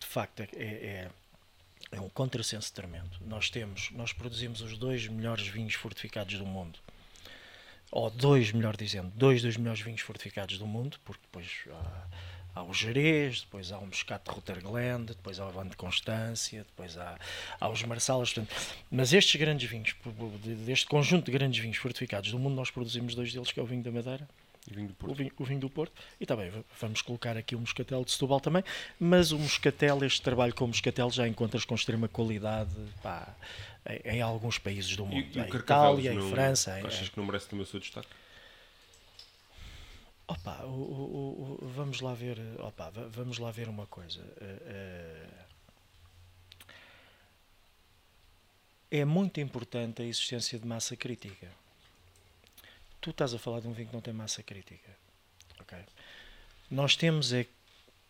De facto, é, é, é um contrassenso tremendo. Nós temos, nós produzimos os dois melhores vinhos fortificados do mundo. Ou dois, melhor dizendo, dois dos melhores vinhos fortificados do mundo, porque depois há, há o Jerez, depois há o Moscato de Rottergland, depois há o Avante de Constância, depois há, há os Marsalas. Portanto, mas estes grandes vinhos, deste conjunto de grandes vinhos fortificados do mundo, nós produzimos dois deles, que é o vinho da Madeira vinho o vinho, o vinho do Porto. E também v- vamos colocar aqui o Moscatel de Setúbal também. Mas o Moscatel, este trabalho com o Moscatel já encontras com extrema qualidade pá, em, em alguns países do E, mundo. e o em Itália, não- em França. Em, Achas que não merece também o seu destaque? Opa, o- o- o- vamos lá ver, opa, va- vamos lá ver uma coisa. Eh, eh, é muito importante a existência de massa crítica. Tu estás a falar de um vinho que não tem massa crítica. ok? Nós temos é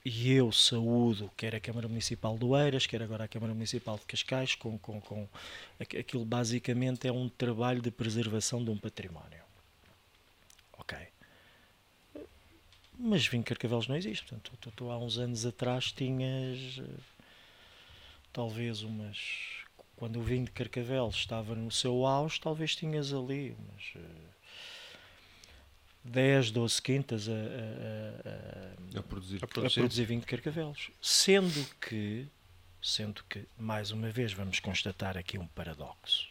e eu saúdo quer a Câmara Municipal do Eiras, quer agora a Câmara Municipal de Cascais, com, com, com aqu- aquilo basicamente é um trabalho de preservação de um património. Ok. Mas vinho Carcavelos não existe. Portanto, tu, tu há uns anos atrás tinhas eh, talvez umas. Quando o vinho de Carcavelos estava no seu auge, talvez tinhas ali umas eh, 10, 12 quintas a, a- a- a- produzir. A a produzir. produzir vinho de Carcavelos. Sendo que, sendo que, mais uma vez, vamos constatar aqui um paradoxo,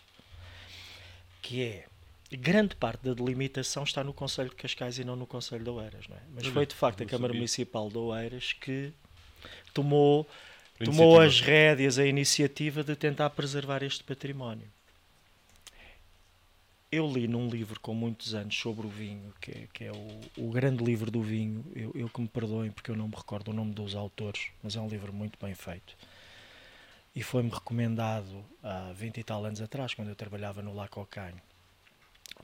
que é grande parte da delimitação está no Conselho de Cascais e não no Conselho de Oeiras, não é? Mas foi de facto a Câmara sabia. Municipal de Oeiras que tomou, tomou as rédeas, a iniciativa de tentar preservar este património. Eu li num livro com muitos anos sobre o vinho, que é, que é o, o grande livro do vinho. Eu, eu que me perdoem porque eu não me recordo o nome dos autores, mas é um livro muito bem feito. E foi-me recomendado há 20 e tal anos atrás, quando eu trabalhava no Lacocanho,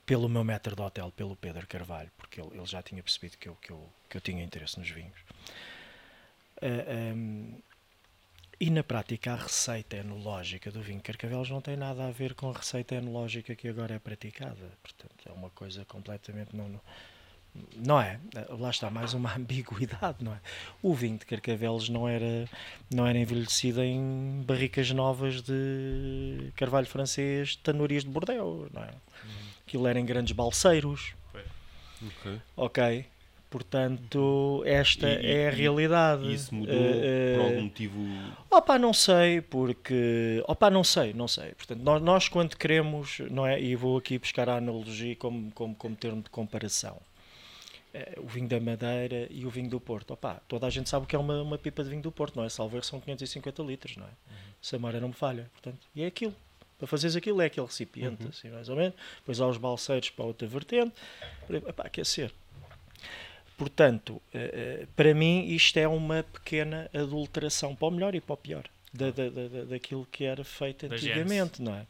pelo meu metro de hotel, pelo Pedro Carvalho, porque ele, ele já tinha percebido que eu, que, eu, que eu tinha interesse nos vinhos. Hum, E na prática a receita enológica do vinho de Carcavelos não tem nada a ver com a receita enológica que agora é praticada. Portanto, é uma coisa completamente não, não, é. Lá está mais uma ambiguidade, não é? O vinho de Carcavelos não era não era envelhecido em barricas novas de carvalho francês, tanurias de Bordeaux, não é? Aquilo era em grandes balseiros. Ok. Ok. Portanto, esta E- é a e- realidade. E isso mudou Eh, por algum motivo. Opa, não sei, porque. Opa, não sei, não sei. Portanto, nós, nós quando queremos, não é? E vou aqui buscar a analogia como, como, como termo de comparação. Eh, O vinho da Madeira e o vinho do Porto. Opa, toda a gente sabe o que é uma, uma pipa de vinho do Porto, não é? Salvo erro, são 550 litros, não é? Se a memória não me falha. Portanto, e é aquilo. Para fazeres aquilo é aquele recipiente, assim, mais ou menos. Depois há os balseiros para outra vertente. Para, aquecer. Portanto, eh, eh, para mim isto é uma pequena adulteração para o melhor e para o pior da, da, da- da- daquilo que era feito antigamente, não é?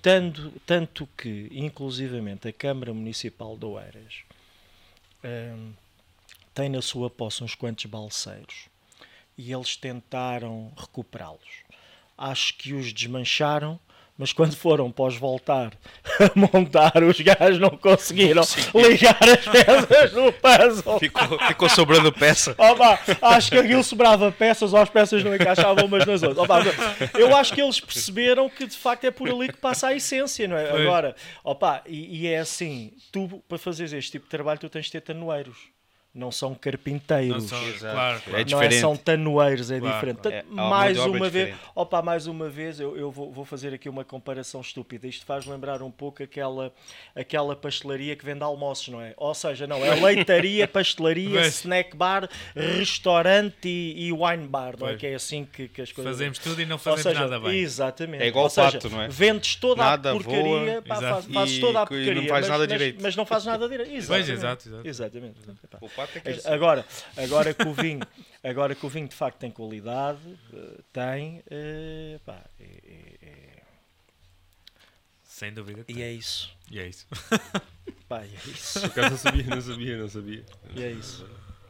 Tanto, tanto que, inclusivamente, a Câmara Municipal de Oeiras hum, tem na sua posse uns quantos balseiros e eles tentaram recuperá-los. Acho que os desmancharam, mas quando foram para os voltar a montar, os gajos não conseguiram ligar as peças no puzzle. Ficou, ficou sobrando peça. Opa, acho que aquilo sobrava peças ou as peças não encaixavam umas nas outras. Opa, eu acho que eles perceberam que de facto é por ali que passa a essência, não é? Foi. Agora, opa, e, e é assim: tu para fazeres este tipo de trabalho, tu tens de ter tanoeiros, não são Não carpinteiros. são, Exato. claro, É claro. Não é, diferente. são tanoeiros, é Claro, diferente. claro. Portanto, É, mais uma é vez, diferente. opa, mais uma vez, eu, eu vou, vou fazer aqui uma comparação estúpida. Isto faz lembrar um pouco aquela, aquela pastelaria que vende almoços, não é? Ou seja, não, é leitaria, pastelaria, snack bar, restaurante e, e wine bar, não é? Pois. Que é assim que, que as coisas. Fazemos tudo e não fazemos seja, nada bem. Exatamente. É igual Ou seja, pato, não é? Vendes toda Nada a porcaria, voa, pá, fazes E- toda a e não porcaria, faz mas, nada mas- direito. mas não fazes nada direito. Exatamente. exato, exato. Exatamente. Epá. É que é assim. Agora, agora que o vinho, agora que o vinho de facto tem qualidade, eh, tem, eh, pá, é- é- é- Sem dúvida. que e tem. é isso. E é isso. Pá, e é isso. Por acaso não sabia, não sabia, não sabia. E é isso.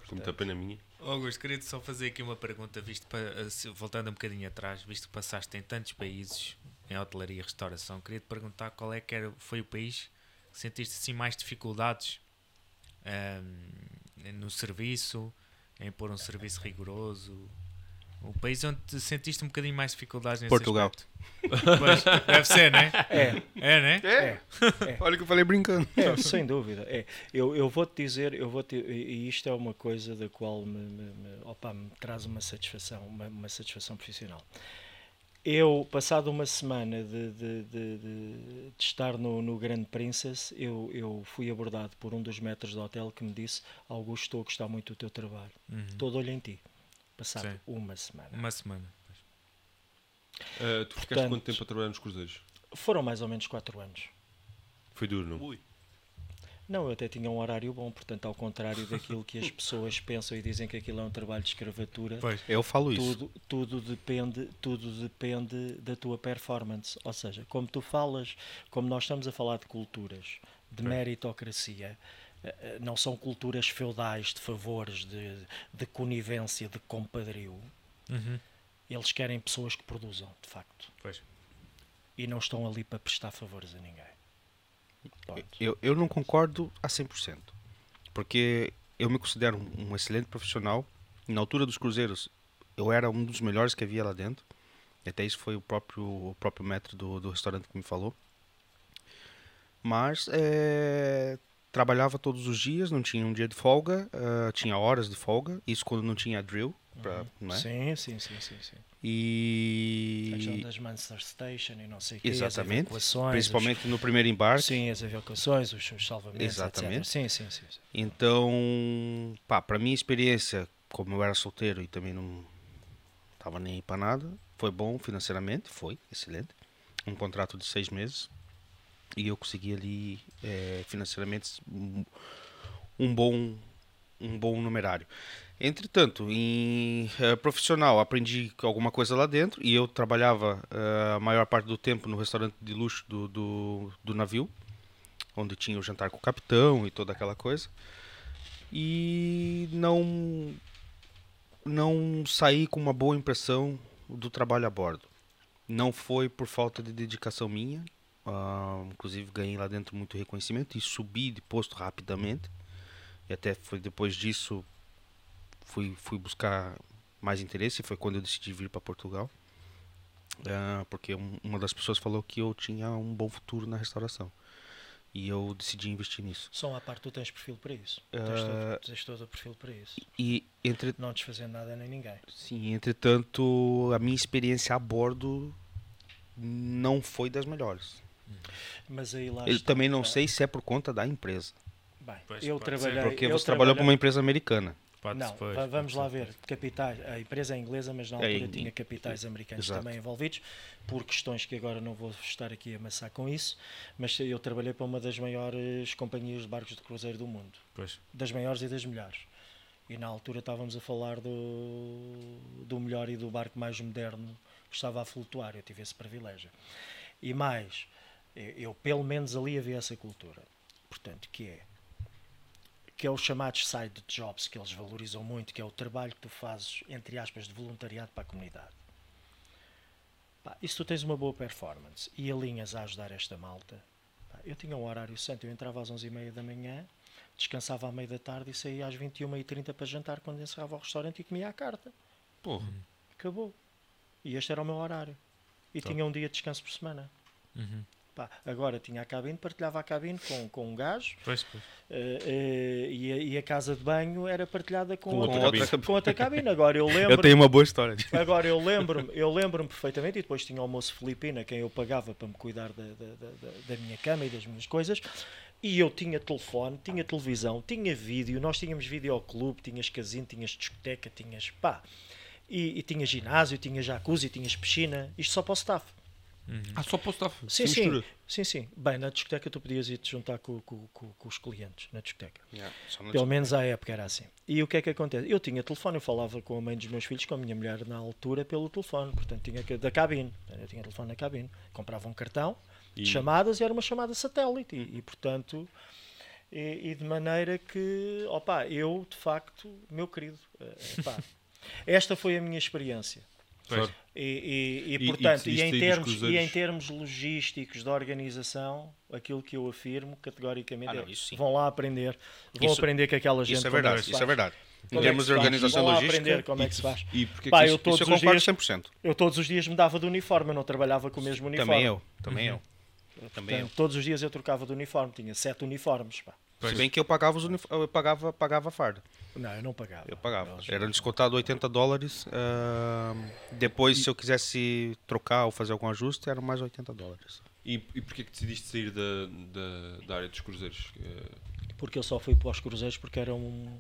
Com muita pena minha. Augusto, queria só fazer aqui uma pergunta, visto para, eh, voltando um bocadinho atrás, visto que passaste em tantos países em hotelaria e restauração, queria te perguntar qual é que era, foi o país que sentiste assim mais dificuldades ahm, no serviço, em pôr um serviço rigoroso. O país onde te sentiste um bocadinho mais dificuldades nesse Portugal. aspecto. Pois, deve ser, né? É, É, né? é. Olha que eu falei brincando. É, sem dúvida. É. Eu, eu vou-te dizer, eu vou e e isto é uma coisa da qual me, me, me- opa, me traz uma satisfação, uma, uma satisfação profissional. Eu, passado uma semana de, de, de, de- de estar no, no Grand Princess, eu, eu fui abordado por um dos metros do hotel que me disse Augusto, estou a gostar muito do teu trabalho. Uhum. Todo olho em ti. Passado Sim. uma semana. Uma semana. Ah, tu ficaste Portanto- quanto tempo a trabalhar nos cruzeiros? Foram mais ou menos quatro anos. Foi duro, não? Não, eu até tinha um horário bom, portanto, ao contrário daquilo que as pessoas pensam e dizem que aquilo é um trabalho de escravatura, Pois. Eu falo isso. tudo, tudo, depende, tudo depende da tua performance. Ou seja, como tu falas, como nós estamos a falar de culturas, de meritocracia, eh, eh, não são culturas feudais de favores, de, de conivência, de compadrio. Uhum. Eles querem pessoas que produzam, de facto. Pois. E não estão ali para prestar favores a ninguém. Eu, eu não concordo a 100%. Porque eu me considero um, um excelente profissional. Na altura dos cruzeiros, eu era um dos melhores que havia lá dentro. E até isso foi o próprio, o próprio metro do, do restaurante que me falou. Mas eh, trabalhava todos os dias, não tinha um dia de folga, ah, tinha horas de folga. Isso quando não tinha drill. Pra, não é? Sim, sim, sim, sim, sim. E. A questão das Manchester Station e não sei o quê, Exatamente. Principalmente no primeiro os, embarque. sim, as evacuações, os, os salvamentos, Exatamente. Sim, sim, sim, sim. Então, pá, para minha experiência, como eu era solteiro e também não tava nem para nada, foi bom financeiramente, foi excelente. Um contrato de seis meses e eu consegui ali eh, financeiramente um bom um bom numerário. Entretanto, em eh, profissional, aprendi alguma coisa lá dentro e eu trabalhava eh, a maior parte do tempo no restaurante de luxo do, do, do navio, onde tinha o jantar com o capitão e toda aquela coisa. E não não saí com uma boa impressão do trabalho a bordo. Não foi por falta de dedicação minha. ah, inclusive ganhei lá dentro muito reconhecimento e subi de posto rapidamente. E até foi depois disso fui, fui buscar mais interesse. Foi quando eu decidi vir para Portugal. Ah, porque um- uma das pessoas falou que eu tinha um bom futuro na restauração. E eu decidi investir nisso. Só à parte tu tens perfil para isso. Ah. Tens, todo, tens todo o perfil para isso. E entre, Não desfazendo nada nem ninguém. Sim, entretanto, a minha experiência a bordo não foi das melhores. Mas aí lá Eu também não sei se é por conta da empresa. Bem, Pois, eu trabalhei. Porque eu você trabalhou para trabalhei- uma empresa americana. Não, depois, va- vamos lá ver. Capitais, a empresa é inglesa, mas na É, altura em- tinha capitais americanos exato. também envolvidos, por questões que agora não vou estar aqui a amassar com isso, mas eu trabalhei para uma das maiores companhias de barcos de cruzeiro do mundo. Pois. Das maiores e das melhores. E na altura estávamos a falar do, do melhor e do barco mais moderno que estava a flutuar. Eu tive esse privilégio. E mais, eu, eu pelo menos ali havia essa cultura. Portanto, que é que é os chamados side jobs que eles valorizam muito, que é o trabalho que tu fazes, entre aspas, de voluntariado para a comunidade. Pá, e se tu tens uma boa performance e alinhas a ajudar esta malta, pá, eu tinha um horário santo, eu entrava às 11h30 da manhã, descansava à meia da tarde e saía às 21h30 para jantar quando encerrava o restaurante e comia à carta. Porra. Acabou. E este era o meu horário. E Top. tinha um dia de descanso por semana. Uhum. Pá, agora tinha a cabine, partilhava a cabine com, com um gajo Pois, pois. eh, eh, e, a, e a casa de banho era partilhada com, Com outra, outra cabine. com outra cabine. Agora eu Eu lembro, tenho uma boa história. agora eu lembro-me, eu lembro-me perfeitamente, e depois tinha o almoço filipino, a quem eu pagava para me cuidar da, da, da, da- da minha cama e das minhas coisas. E eu tinha telefone, tinha televisão, tinha vídeo, nós tínhamos videoclube, tinhas casino, tinhas discoteca, tinhas pá. E, e tinha ginásio, tinha jacuzzi, tinhas piscina, isto só para o staff. Ah, só para o staff. Sim, sim, mistura. sim, sim. Bem, na discoteca tu podias ir te juntar com, com, com, com os clientes, na discoteca. Yeah, Pelo menos à época era assim. E o que é que acontece? Eu tinha telefone, eu falava com a mãe dos meus filhos, com a minha mulher na altura, pelo telefone. Portanto, tinha que- da cabine. Eu tinha telefone na cabine. Comprava um cartão de E- chamadas e era uma chamada satélite. E, e, portanto, e, e de maneira que, opa, eu de facto, meu querido, eh, pá, esta foi a minha experiência. E, e- e, E- e portanto, e, decidiste em termos, e em termos logísticos de organização, aquilo que eu afirmo categoricamente Ah, não, é, isso sim. vão lá aprender, vão Isso- aprender que aquela gente Isso é verdade, se isso é faz. verdade. Em Como é termos de organização Vão lá logística, aprender como é que se faz. E porque Pá, eu isso- todos isso eu os concordo dias, 100%. eu todos os dias mudava de uniforme, eu não trabalhava com o mesmo uniforme. Também eu, também eu. Também eu. Portanto, todos os dias eu trocava de uniforme, tinha sete uniformes. Pá. Se bem que eu pagava os unif- eu pagava, pagava a farda. Não, eu não pagava. Eu pagava. Eles- Era descontado 80 dólares. ahn, depois, se eu quisesse trocar ou fazer algum ajuste, eram mais 80 dólares. E, e porquê que decidiste sair da, da, da área dos cruzeiros? Eh, porque eu só fui para os cruzeiros porque era um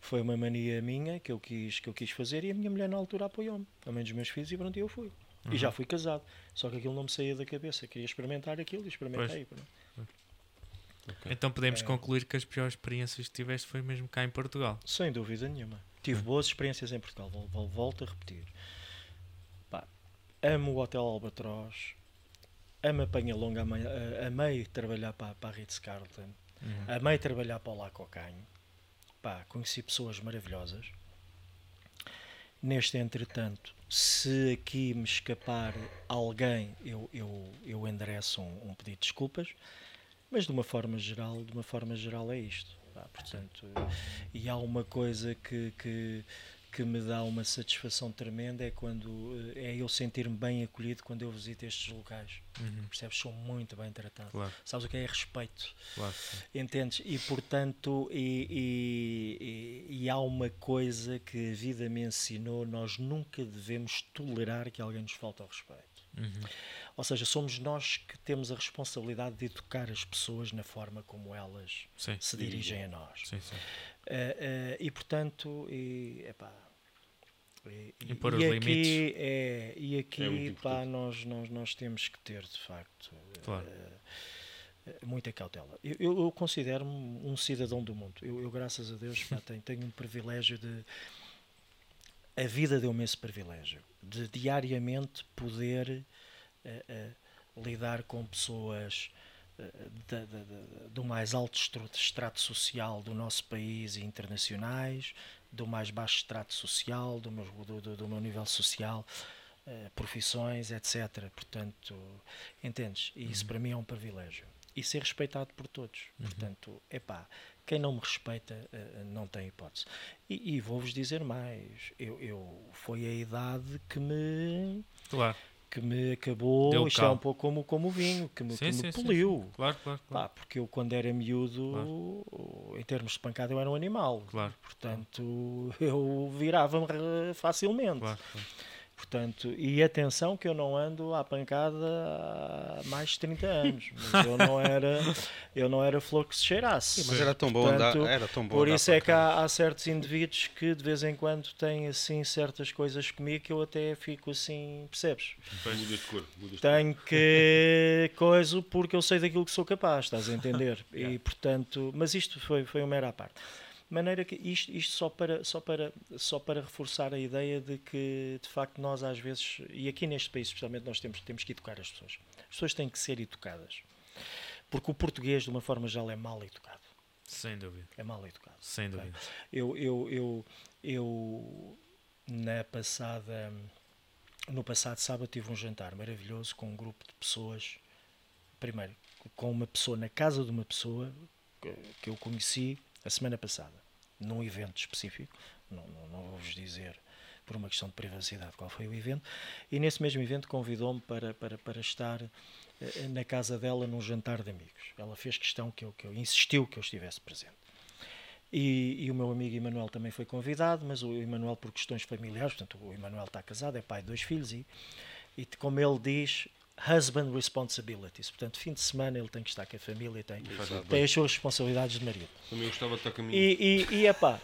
foi uma mania minha que eu quis que eu quis fazer e a minha mulher na altura apoiou-me a mãe dos meus filhos e pronto eu fui e já fui casado só que aquilo não me saía da cabeça queria experimentar aquilo e experimentei pronto. Então podemos É. concluir que as piores experiências que tiveste foi mesmo cá em Portugal. sem dúvida nenhuma. Tive boas experiências em Portugal vol- vol- volto a repetir. Pá, amo o Hotel Albatroz amo a Penha Longa amei, a- amei trabalhar para, para a Ritz Carlton amei trabalhar para o La Cocanho pá, conheci pessoas maravilhosas. Neste entretanto, se aqui me escapar alguém, eu, eu, eu endereço um, um pedido de desculpas, mas de uma forma geral, de uma forma geral é isto. pá, portanto, e há uma coisa que, que, que me dá uma satisfação tremenda é quando eh, é eu sentir-me bem acolhido quando eu visito estes locais. Percebes? Sou muito bem tratado. Claro, Sabes o que é respeito? claro. Entendes? E portanto, e, e- e- e há uma coisa que a vida me ensinou: nós nunca devemos tolerar que alguém nos falte ao respeito. Uhum. Ou seja, somos nós que temos a responsabilidade de educar as pessoas na forma como elas Sim. se dirigem a nós. Sim, sim. Eh, eh, e portanto, e, epá, e, e- Impor e os aqui, limites. é, e É aqui muito pá, nós, nós, nós temos que ter de facto Claro. eh, muita cautela. Eu, eu, eu considero-me um cidadão do mundo. Eu, eu, graças a Deus, pá, tenho, tenho um privilégio de. A vida deu-me esse privilégio de diariamente poder eh, eh, lidar com pessoas da- da- da- do mais alto extrato social do nosso país e internacionais, do mais baixo extrato social, do meu, do, do, do meu nível social, uh, profissões, etc. Portanto, entendes? E isso uhum. para mim é um privilégio. E ser respeitado por todos. Uhum. Portanto, epá, quem não me respeita uh, não tem hipótese. E, e vou-vos dizer mais, eu, eu, foi a idade que me... Claro que me acabou, Deu isto é um pouco como, como o vinho, que me, sim, que sim, me poliu. Sim, claro, claro, claro. Pá, porque eu, quando era miúdo, claro. em termos de pancada, eu era um animal. Claro. Portanto, eu virava-me facilmente. Claro, claro. Portanto, e atenção que eu não ando à pancada há mais de 30 anos. Mas eu não era, eu não era flor que se cheirasse. Mas era tão bom andar, era tão bom Por isso é que há, há, certos indivíduos que de vez em quando têm assim certas coisas comigo que eu até fico assim, percebes? Muda de cor. Muda de Tenho que coisa porque eu sei daquilo que sou capaz, estás a entender? E portanto, mas isto foi, foi uma mera à parte maneira que isto, isto só, para, só, para, só para reforçar a ideia de que, de facto, nós às vezes, e aqui neste país especialmente, nós temos, temos que educar as pessoas. As pessoas têm que ser educadas. Porque o português, de uma forma geral, é mal educado. Sem dúvida. É mal educado. Sem dúvida. Eu, eu, eu, eu, na passada, no passado sábado, tive um jantar maravilhoso com um grupo de pessoas. Primeiro, com uma pessoa na casa de uma pessoa que eu conheci a semana passada, num evento específico, não, não, não vou-vos dizer por uma questão de privacidade qual foi o evento, e nesse mesmo evento convidou-me para, para, para estar eh, na casa dela num jantar de amigos. Ela fez questão que eu, que eu insistiu que eu estivesse presente. E, e, o meu amigo Emanuel também foi convidado, mas o Emanuel por questões familiares, portanto o Emanuel está casado, é pai de dois filhos e, e como ele diz, husband responsibilities. Portanto, fim de semana ele tem que estar com a família, tem, tem as suas responsabilidades de marido. Também gostava de estar com a minha. E, e, e, epá,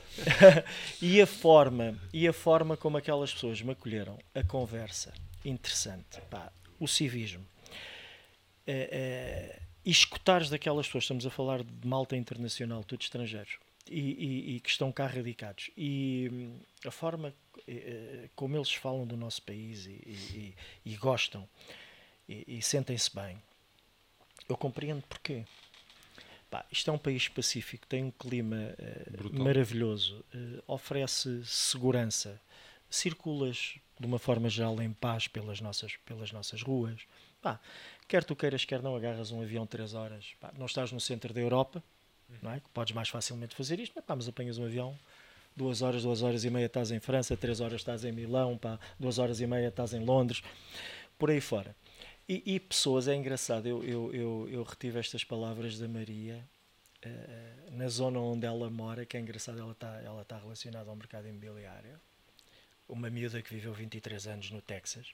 e, a forma, e a forma como aquelas pessoas me acolheram, a conversa interessante, pá, o civismo. É, é, e escutares daquelas pessoas, estamos a falar de malta internacional, todos estrangeiros, e, e, e, que estão cá radicados. E hum, a forma eh, como eles falam do nosso país e, e gostam e, e sentem-se bem. Eu compreendo porquê. Pá, isto é um país pacífico, tem um clima uh, maravilhoso, uh, oferece segurança, circulas de uma forma geral em paz pelas nossas, pelas nossas ruas. Pá, quer tu queiras, quer não, agarras um avião 3 horas, pá, não estás no centro da Europa, não é? podes mais facilmente fazer isto, mas, pá, mas apanhas um avião, duas horas, duas horas e meia estás em França, três horas estás em Milão, pá, duas horas e meia estás em Londres, por aí fora. E, e, pessoas, é engraçado, eu, eu, eu, eu retive estas palavras da Maria uh, na zona onde ela mora, que é engraçado, ela está ela tá relacionada ao mercado imobiliário. Uma miúda que viveu 23 anos no Texas.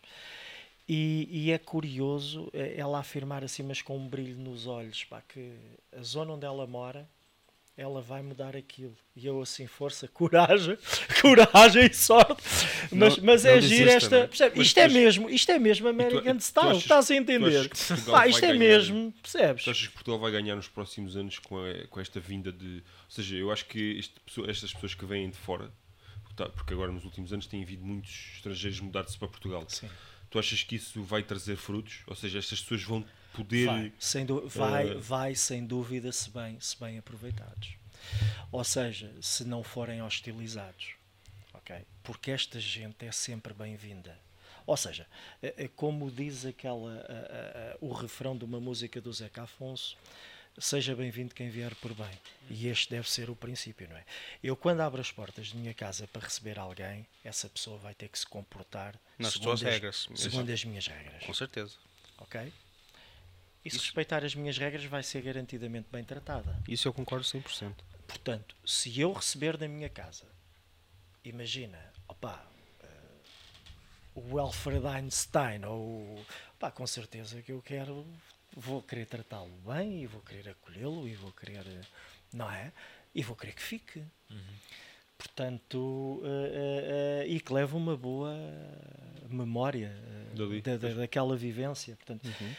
E, e, é curioso eh, ela afirmar assim, mas com um brilho nos olhos, pá, que a zona onde ela mora ela vai mudar aquilo. E eu assim, força, coragem, coragem e sorte. Mas, não, mas é giro esta. Percebe? Isto, é mesmo, isto é mesmo American tu, Style, achas, estás a entender? Pá, isto é ganhar, mesmo, percebes? Tu achas que Portugal vai ganhar nos próximos anos com, a, com esta vinda de. Ou seja, eu acho que este, estas pessoas que vêm de fora, porque agora nos últimos anos têm havido muitos estrangeiros mudar-se para Portugal. Sim. Tu achas que isso vai trazer frutos? Ou seja, estas pessoas vão poder. Vai, sem, vai, uh... vai sem dúvida se bem, se bem aproveitados. Ou seja, se não forem hostilizados. Okay? Porque esta gente é sempre bem-vinda. Ou seja, é, é como diz aquela, o refrão de uma música do Zeca Afonso, seja bem-vindo quem vier por bem. E este deve ser o princípio, não é? Eu, quando abro as portas de minha casa para receber alguém, essa pessoa vai ter que se comportar nas suas regras. Segundo as minhas regras. Com certeza. Ok? E se Isso. respeitar as minhas regras, vai ser garantidamente bem tratada. Isso eu concordo 100%. Portanto, se eu receber na minha casa, imagina, opa, uh, o Alfred Einstein, ou pá, com certeza que eu quero, vou querer tratá-lo bem e vou querer acolhê-lo e vou querer, não é? E vou querer que fique. Uhum. Portanto, uh, uh, e que leve uma boa memória da, da, daquela vivência. Portanto, uhum.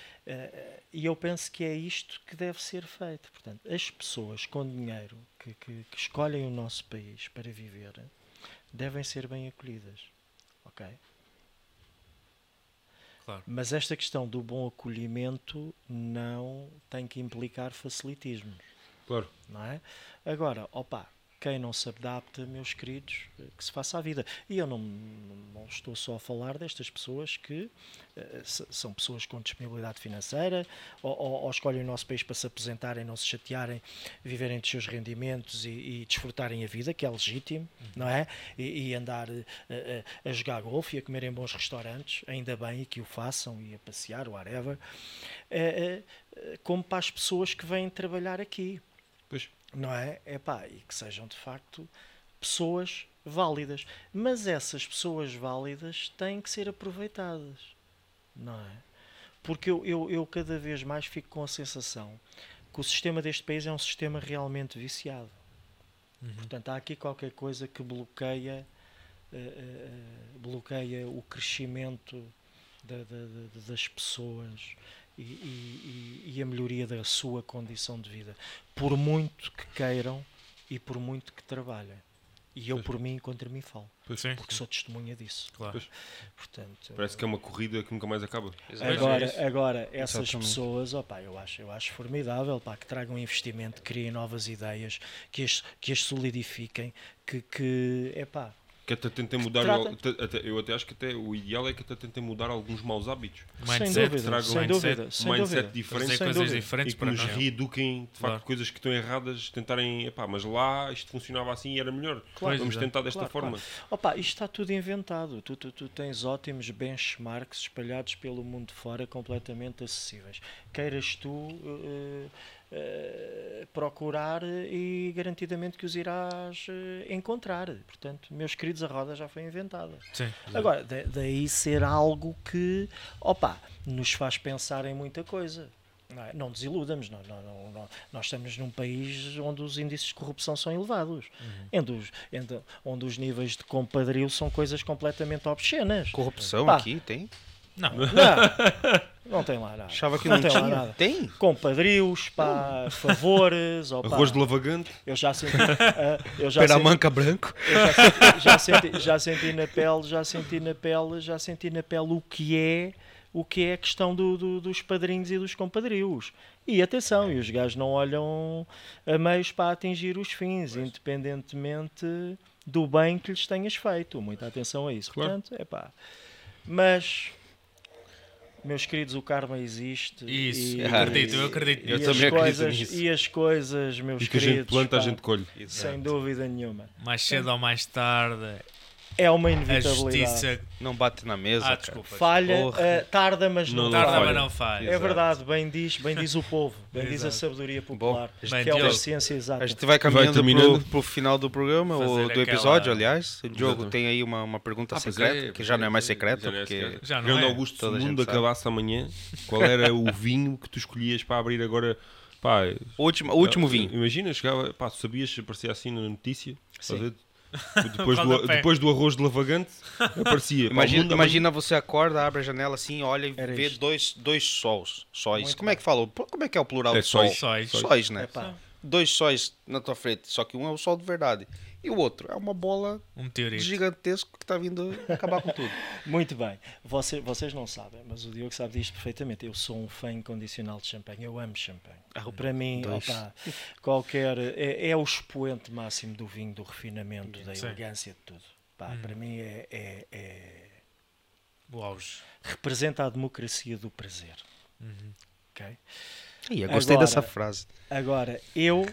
E eu penso que é isto que deve ser feito. Portanto, as pessoas com dinheiro que, que, que escolhem o nosso país para viver devem ser bem acolhidas. Ok? Claro. Mas esta questão do bom acolhimento não tem que implicar facilitismos. Claro. Não é? Agora, opa, quem não se adapta, meus queridos, eh, que se faça a vida. E eu não, não estou só a falar destas pessoas que uh, são pessoas com disponibilidade financeira ou, ou, escolhem o nosso país para se aposentarem, não se chatearem, viverem dos seus rendimentos e, e desfrutarem a vida, que é legítimo, não é? E, e andar uh, uh, a jogar golfe e a comer em bons restaurantes, ainda bem que o façam e a passear, whatever, como para as pessoas que vêm trabalhar aqui. Não é? é pá, e que sejam de facto pessoas válidas. Mas essas pessoas válidas têm que ser aproveitadas, não é? Porque eu, eu, eu cada vez mais fico com a sensação que o sistema deste país é um sistema realmente viciado. Uhum. Portanto, há aqui qualquer coisa que bloqueia, uh, uh, bloqueia o crescimento das pessoas e, e, e, a melhoria da sua condição de vida, por muito que queiram e por muito que trabalhem. E eu, por mim, contra mim falo. Sim, porque sou testemunha disso. Claro. Portanto, Parece que é uma corrida que nunca mais acaba. Agora, é agora essas Exatamente. pessoas, opa, eu, acho, eu acho formidável pá, que tragam investimento, que criem novas ideias, que as, que as solidifiquem, que, que epá, que até tentem mudar. Trata... Até, eu até acho que até o ideal é que até tentem mudar alguns maus hábitos. Mindset, sem dúvida, sem dúvida, sem mindset dúvida. diferente, sem coisas diferentes e que nos reeduquem de facto claro. coisas que estão erradas, tentarem, epá, mas lá isto funcionava assim e era melhor. Claro, Vamos tentar desta claro, forma. Claro. Opa, isto está tudo inventado. Tu, tu, tu tens ótimos benchmarks espalhados pelo mundo fora completamente acessíveis. Queiras tu. Uh, Uh, procurar e garantidamente que os irás uh, encontrar. Portanto, meus queridos, a roda já foi inventada. Sim, Agora, de, daí ser algo que, opa, nos faz pensar em muita coisa. Não, é? não desiludamos, não, não, não, nós estamos num país onde os índices de corrupção são elevados, uhum. onde, os, onde os níveis de compadrio são coisas completamente obscenas. Corrupção Pá, aqui tem? Não. Não, não tem lá nada. Achava que não, não tem tinha. Lá nada. Tem? Compadrios, pá, favores. Ou, pá, Arroz de lavagante. Eu já senti. Uh, eu já senti, branco. Já senti, já, senti, já senti na pele, já senti na pele, já senti na pele o que é o que é a questão do, do, dos padrinhos e dos compadrios. E atenção, e os gajos não olham a meios para atingir os fins, pois. independentemente do bem que lhes tenhas feito. Muita atenção a isso. Claro. Portanto, é pá. Mas meus queridos, o karma existe. Isso, e, acredito, eu acredito. Eu também coisas, acredito nisso. E as coisas, meus e que queridos. a gente planta, pá, a gente colhe. Sem dúvida nenhuma. Mais cedo ou mais tarde, é uma inevitabilidade. A justiça não bate na mesa. Ah, desculpa. Falha, uh, tarda, mas não, não tarda, falha. mas não falha. É verdade, bem diz, bem diz o povo, bem diz a sabedoria popular, Bom, que é uma ciência exata. A gente vai caminhando para o final do programa, ou do episódio, aliás. O Diogo tem aí uma, uma pergunta ah, secreta, é, que já não é mais secreta. Já porque é já não é. Augusto, se o mundo acabasse amanhã, qual era o vinho que tu escolhias para abrir agora? Pá, o último, último vinho. Imagina, chegava, pá, tu sabias, aparecia assim na notícia, Sim. Depois do, depois do arroz de lavagante, aparecia. Imagina, imagina você acorda, abre a janela assim, olha e Era vê dois, dois sóis. sóis. Como é que falou? Como é que é o plural é de sol? Sóis. Sóis, né? Epa. Dois sóis na tua frente, só que um é o sol de verdade. E o outro é uma bola um gigantesco que está vindo acabar com tudo. Muito bem. Você, vocês não sabem, mas o Diogo sabe disto perfeitamente. Eu sou um fã incondicional de champanhe. Eu amo champanhe. Ah, Para mim, opa, qualquer. É, é, o expoente máximo do vinho, do refinamento, da elegância de tudo. Pá, hum. Para mim é, é, é. O auge. Representa a democracia do prazer. Uhum. Ok? E eu gostei agora, dessa frase. Agora, eu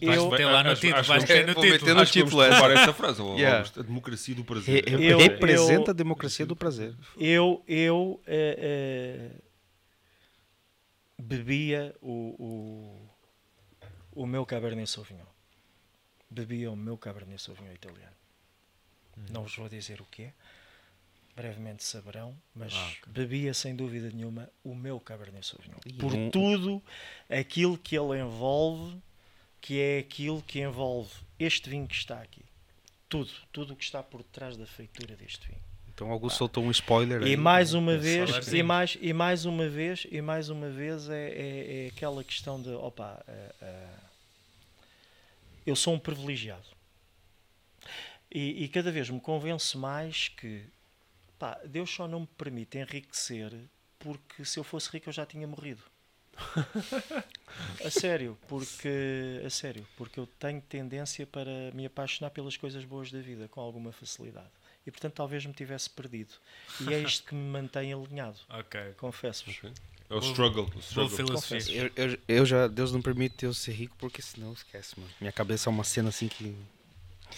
eu, tem lá no título, vais meter no título. no título essa. essa frase, yeah. a democracia do prazer. Eu, Representa eu, a democracia do prazer. Eu, eu uh, uh, bebia o, o, o meu Cabernet Sauvignon. Bebia o meu Cabernet Sauvignon italiano. Hum. Não vos vou dizer o que é. Brevemente saberão, mas ah, okay. bebia sem dúvida nenhuma o meu Cabernet Sauvignon. Por um... tudo aquilo que ele envolve que é aquilo que envolve este vinho que está aqui. Tudo, tudo o que está por trás da feitura deste vinho. Então Augusto soltou um spoiler E aí, mais uma vez, e mais, e mais uma vez, e mais uma vez é, é, é aquela questão de opa, uh, uh, eu sou um privilegiado. E, e, cada vez me convenço mais que pá, Deus só não me permite enriquecer porque se eu fosse rico eu já tinha morrido. A sério, porque a sério, porque eu tenho tendência para me apaixonar pelas coisas boas da vida com alguma facilidade. E portanto talvez me tivesse perdido. E é isto que me mantém alinhado, Ok. confesso-vos. É o struggle. O struggle. Confesso. Eu, eu, eu já, Deus não permite eu ser rico porque senão esquece, mano. Minha cabeça é uma cena assim que.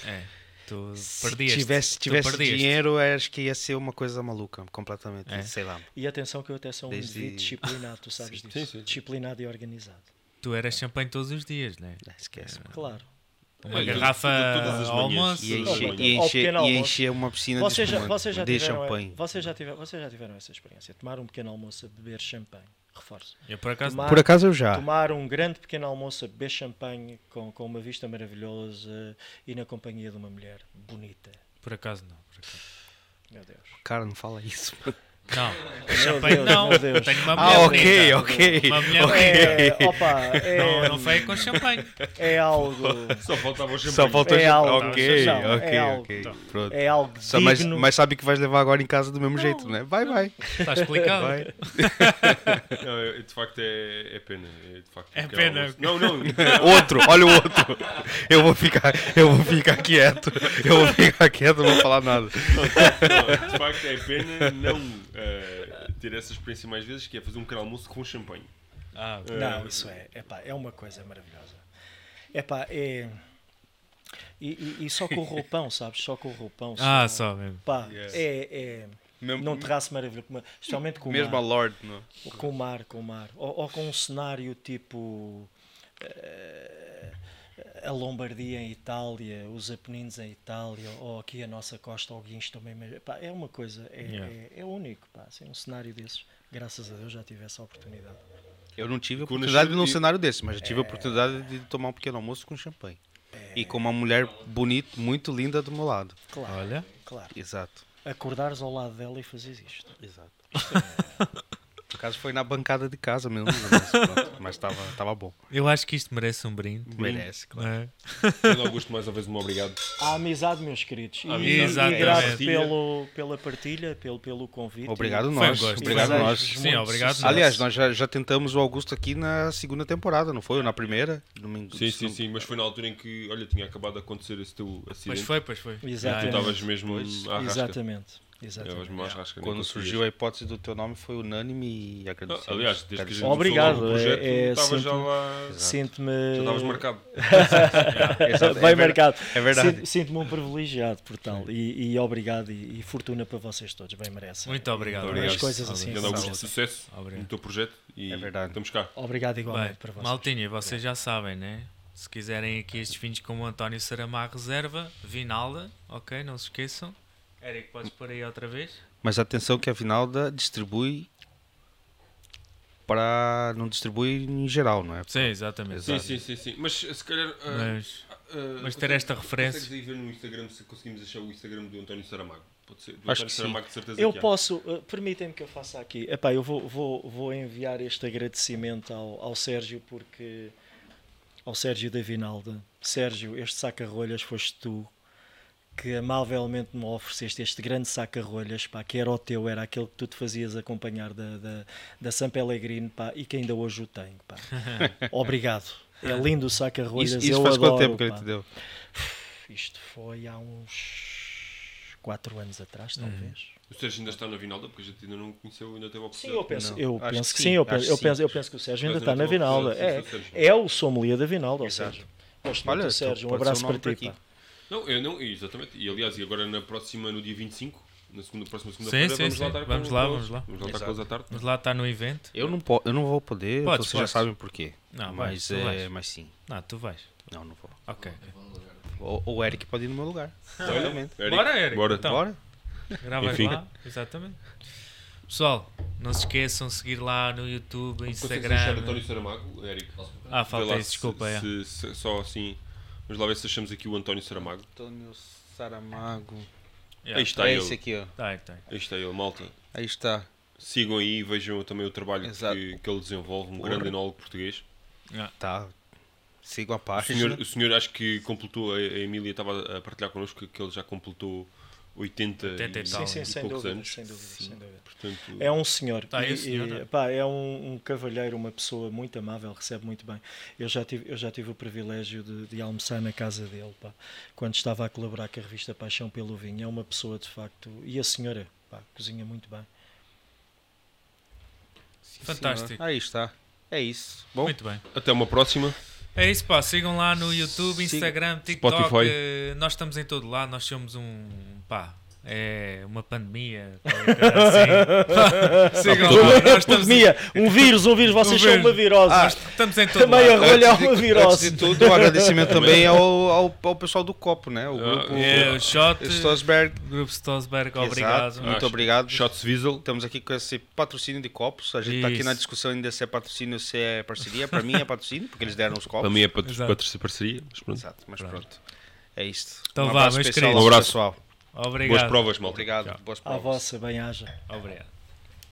É. Tu Se tivesse, tivesse perdeste. dinheiro, acho que ia ser uma coisa maluca, completamente. É. Sei lá. E atenção que eu até sou um Desde- disciplinado, tu sabes Sim, disso. sim, sim. Disciplinado e organizado. Tu eras champanhe todos os dias, né? É, Esquece. Claro. Uma É, garrafa tudo- todas as ao almoço. E encher, e encher, e encher uma piscina Vocês de já, vocês, já de tiveram, champanhe. vocês, já tiveram, vocês já tiveram essa experiência? Tomar um pequeno almoço a beber champanhe. Reforço. Eu por acaso. Tomar- Por acaso eu já. Tomar um grande pequeno almoço beber champanhe com, com uma vista maravilhosa e na companhia de uma mulher bonita. Por acaso não. Por acaso. Meu Deus. Cara, não fala isso. Não, champanhe Deus, não. meu Deus. Tenho uma Ah, mulher ok, bonita. ok. Uma mulher ok. É, opa, é, Não, não foi com champanhe. é algo. Só faltava o champanhe. Só faltou É champanhe. algo. Ok, Não, é ok, algo. ok. Pronto. É algo Só, mas, digno. mas sabe que vais levar agora em casa do mesmo jeito, né? Vai, vai. Está explicado. vai. Não, é- de facto é, é pena. É, de facto, É um pena. almoço. Não, não. Outro, olha o outro. Eu vou ficar, eu vou ficar quieto. Eu vou ficar quieto, não vou falar nada. não, de facto é pena não eh, ter essa experiência mais vezes, que é fazer um pequeno almoço com champanhe. Ah, ok. Não, isso é, epá, é uma coisa maravilhosa. Epá, é. E, e- e só com o roupão, sabes? Só com o roupão. Ah, só mesmo. Pá, Yes. é, é Mesmo, num terraço maravilhoso, especialmente com o mesmo a mar. Lord, não? Com o mar, com o mar. Ou, ou com um cenário tipo. eh, a Lombardia em Itália, os Apeninos em Itália, ou aqui a nossa costa, o Guincho também. mas, pá, é uma coisa, é, Yeah. é, é único. Pá, assim, um cenário desses, graças a Deus, já tive essa oportunidade. Eu não tive a oportunidade num cenário desse, mas eu tive a oportunidade de tomar um pequeno almoço com champanhe. E com uma mulher bonita, muito linda do meu lado. Claro, Olha. claro. Exato. Acordares ao lado dela e fazes isto. Exato. Por acaso foi na bancada de casa mesmo, mas pronto, mas estava tava bom. Eu acho que isto merece um brinde. Merece, claro. é? Pedro Augusto, mais uma vez, um obrigado. A amizade, meus queridos. E, A e amizade. grato pelo, pela partilha, pelo, pelo convite. Obrigado Foi um nós. gosto. Obrigado nós. Sim, muito obrigado. Aliás, nós já, já tentamos o Augusto aqui na segunda temporada, não foi? Ou na primeira? Não me engano. Sim, sim, sim, mas foi na altura em que, olha, tinha acabado de acontecer esse teu Pois acidente. foi, pois foi. Tu Exatamente. estavas mesmo à rasca. Exatamente. Exatamente. nem Quando surgiu a hipótese do teu nome foi unânime e agradecemos. Ah, Aliás, desde que a gente. Obrigado, do projeto, é- é estavas já lá... Sinto-me. Já estavas marcado. Exato, Bem é ver- marcado. É verdade. Sinto- Sinto-me um privilegiado por tal. E, e obrigado e, e fortuna para vocês todos. Bem merecem. Muito obrigado. Muito obrigado. As coisas assim. Augusto, são. sucesso Obrigado. no teu projeto e É verdade. estamos cá. Obrigado Bem, igualmente para vocês. Maltinha, vocês já sabem, né? Se quiserem aqui estes vinhos como o António Saramar reserva, Vinalda, ok? Não se esqueçam. Eric, podes pôr aí outra vez? Mas atenção que a Vinalda distribui para. não distribui em geral, não é? Sim, exatamente. Sim, sim, sim, sim. Mas se calhar... ah, Mas, ah, mas ter esta referência- Consegues aí ver no Instagram se conseguimos achar o Instagram do António Saramago? Pode ser. Do Acho António que sim. Saramago, de certeza Eu posso, uh, permitem-me que eu faça aqui. Epá, eu vou, vou, vou enviar este agradecimento ao, ao Sérgio, porque. ao Sérgio da Vinalda. Sérgio, este saca-rolhas foste tu que amavelmente me ofereceste este grande saca-rolhas, pá, que era o teu, era aquele que tu te fazias acompanhar da, da, da San Pellegrino, pá, e que ainda hoje o tenho, pá. Obrigado. É lindo o saca-rolhas, Isso, isso eu faz adoro, quanto tempo que ele te deu? Isto foi há uns 4 anos atrás, talvez. O Sérgio ainda está na Vinalda, porque a gente ainda não conheceu, ainda teve a Sim, oportunidade. eu penso, Não, eu penso que que sim, sim, eu penso, que eu sim. penso, eu penso que o Sérgio ainda está na Vinalda. É, sim, sim, é o sommelier da Vinalda, ou Exato. seja. Gosto Olha, muito do então Sérgio, um abraço para ti. Não, eu não, exatamente. E aliás, e agora na próxima, no dia 25, na segunda, próxima Sim, segunda-feira, sim, vamos sim. lá estar Vamos com lá, vamos lá. Vamos lá estar com eles à tarde. Vamos lá estar no evento. Eu não, po eu não vou poder, Podes, vocês já sabem porquê. Não, mas, é, mas sim. Não, tu vais. Não, não vou. Ok. O, o Eric pode ir no meu lugar. Exatamente. Eric, Bora, Eric. Bora. Então, Bora? Gravas Enfim. lá. Exatamente. Pessoal, não se esqueçam de seguir lá no YouTube, Instagram. António Saramago, Eric? Ah, falta lá isso, se- desculpa. é. se- se- só assim. Vamos lá ver se achamos aqui o António Saramago. Antônio Saramago. Yeah. Aí está é ele. esse aqui, ó. Tá, aí, tá. aí. Está ele, malta. Aí está. Sigam aí e vejam também o trabalho que, que ele desenvolve, um Porra. grande enólogo português. Tá. Sigam a O página. senhor, o senhor acho que completou, a, a Emília estava a partilhar connosco que ele já completou 80, 80 e tal. Sim, sim, e sem poucos dúvida, anos. sem dúvida, sem dúvida. Portanto, É um senhor. Tá, é e, senhor, e, é. pá, é um, um cavalheiro, uma pessoa muito amável, recebe muito bem. Eu já tive, eu já tive o privilégio de, de almoçar na casa dele, pá, quando estava a colaborar com a revista Paixão pelo Vinho. É uma pessoa de facto. E a senhora, pá, cozinha muito bem. Fantástico. Senhor. Aí está. É isso. Bom, Muito bem. até uma próxima. É isso, pá. Sigam lá no YouTube, Instagram, TikTok. Spotify. eh, Nós estamos em todo lado. Nós somos um. pá. É uma pandemia. assim. Sigam lá. Nós Pandemia, um vírus, um vírus, vocês Um são vírus. uma virose. Ah, estamos em todo Meia lado. rolha é antes uma virose. antes de tudo, um agradecimento também ao, ao, ao pessoal do Copo, né? O grupo É, o Shot, Stosberg. Grupo Stosberg, Exato, obrigado. Muito Acho. obrigado. Shots. Estamos aqui com esse patrocínio de copos. A gente está aqui na discussão ainda se é patrocínio ou se é parceria. Para mim é patrocínio, porque eles deram os copos. Para mim é Exato. terceira parceria. Mas pronto. Exato, mas Pronto. pronto. É isto. Então um vá, abraço meus especial queridos. ao Um abraço. pessoal. Obrigado. Boas provas, malta. Obrigado. Tchau. Boas À provas. vossa, bem haja. Obrigado.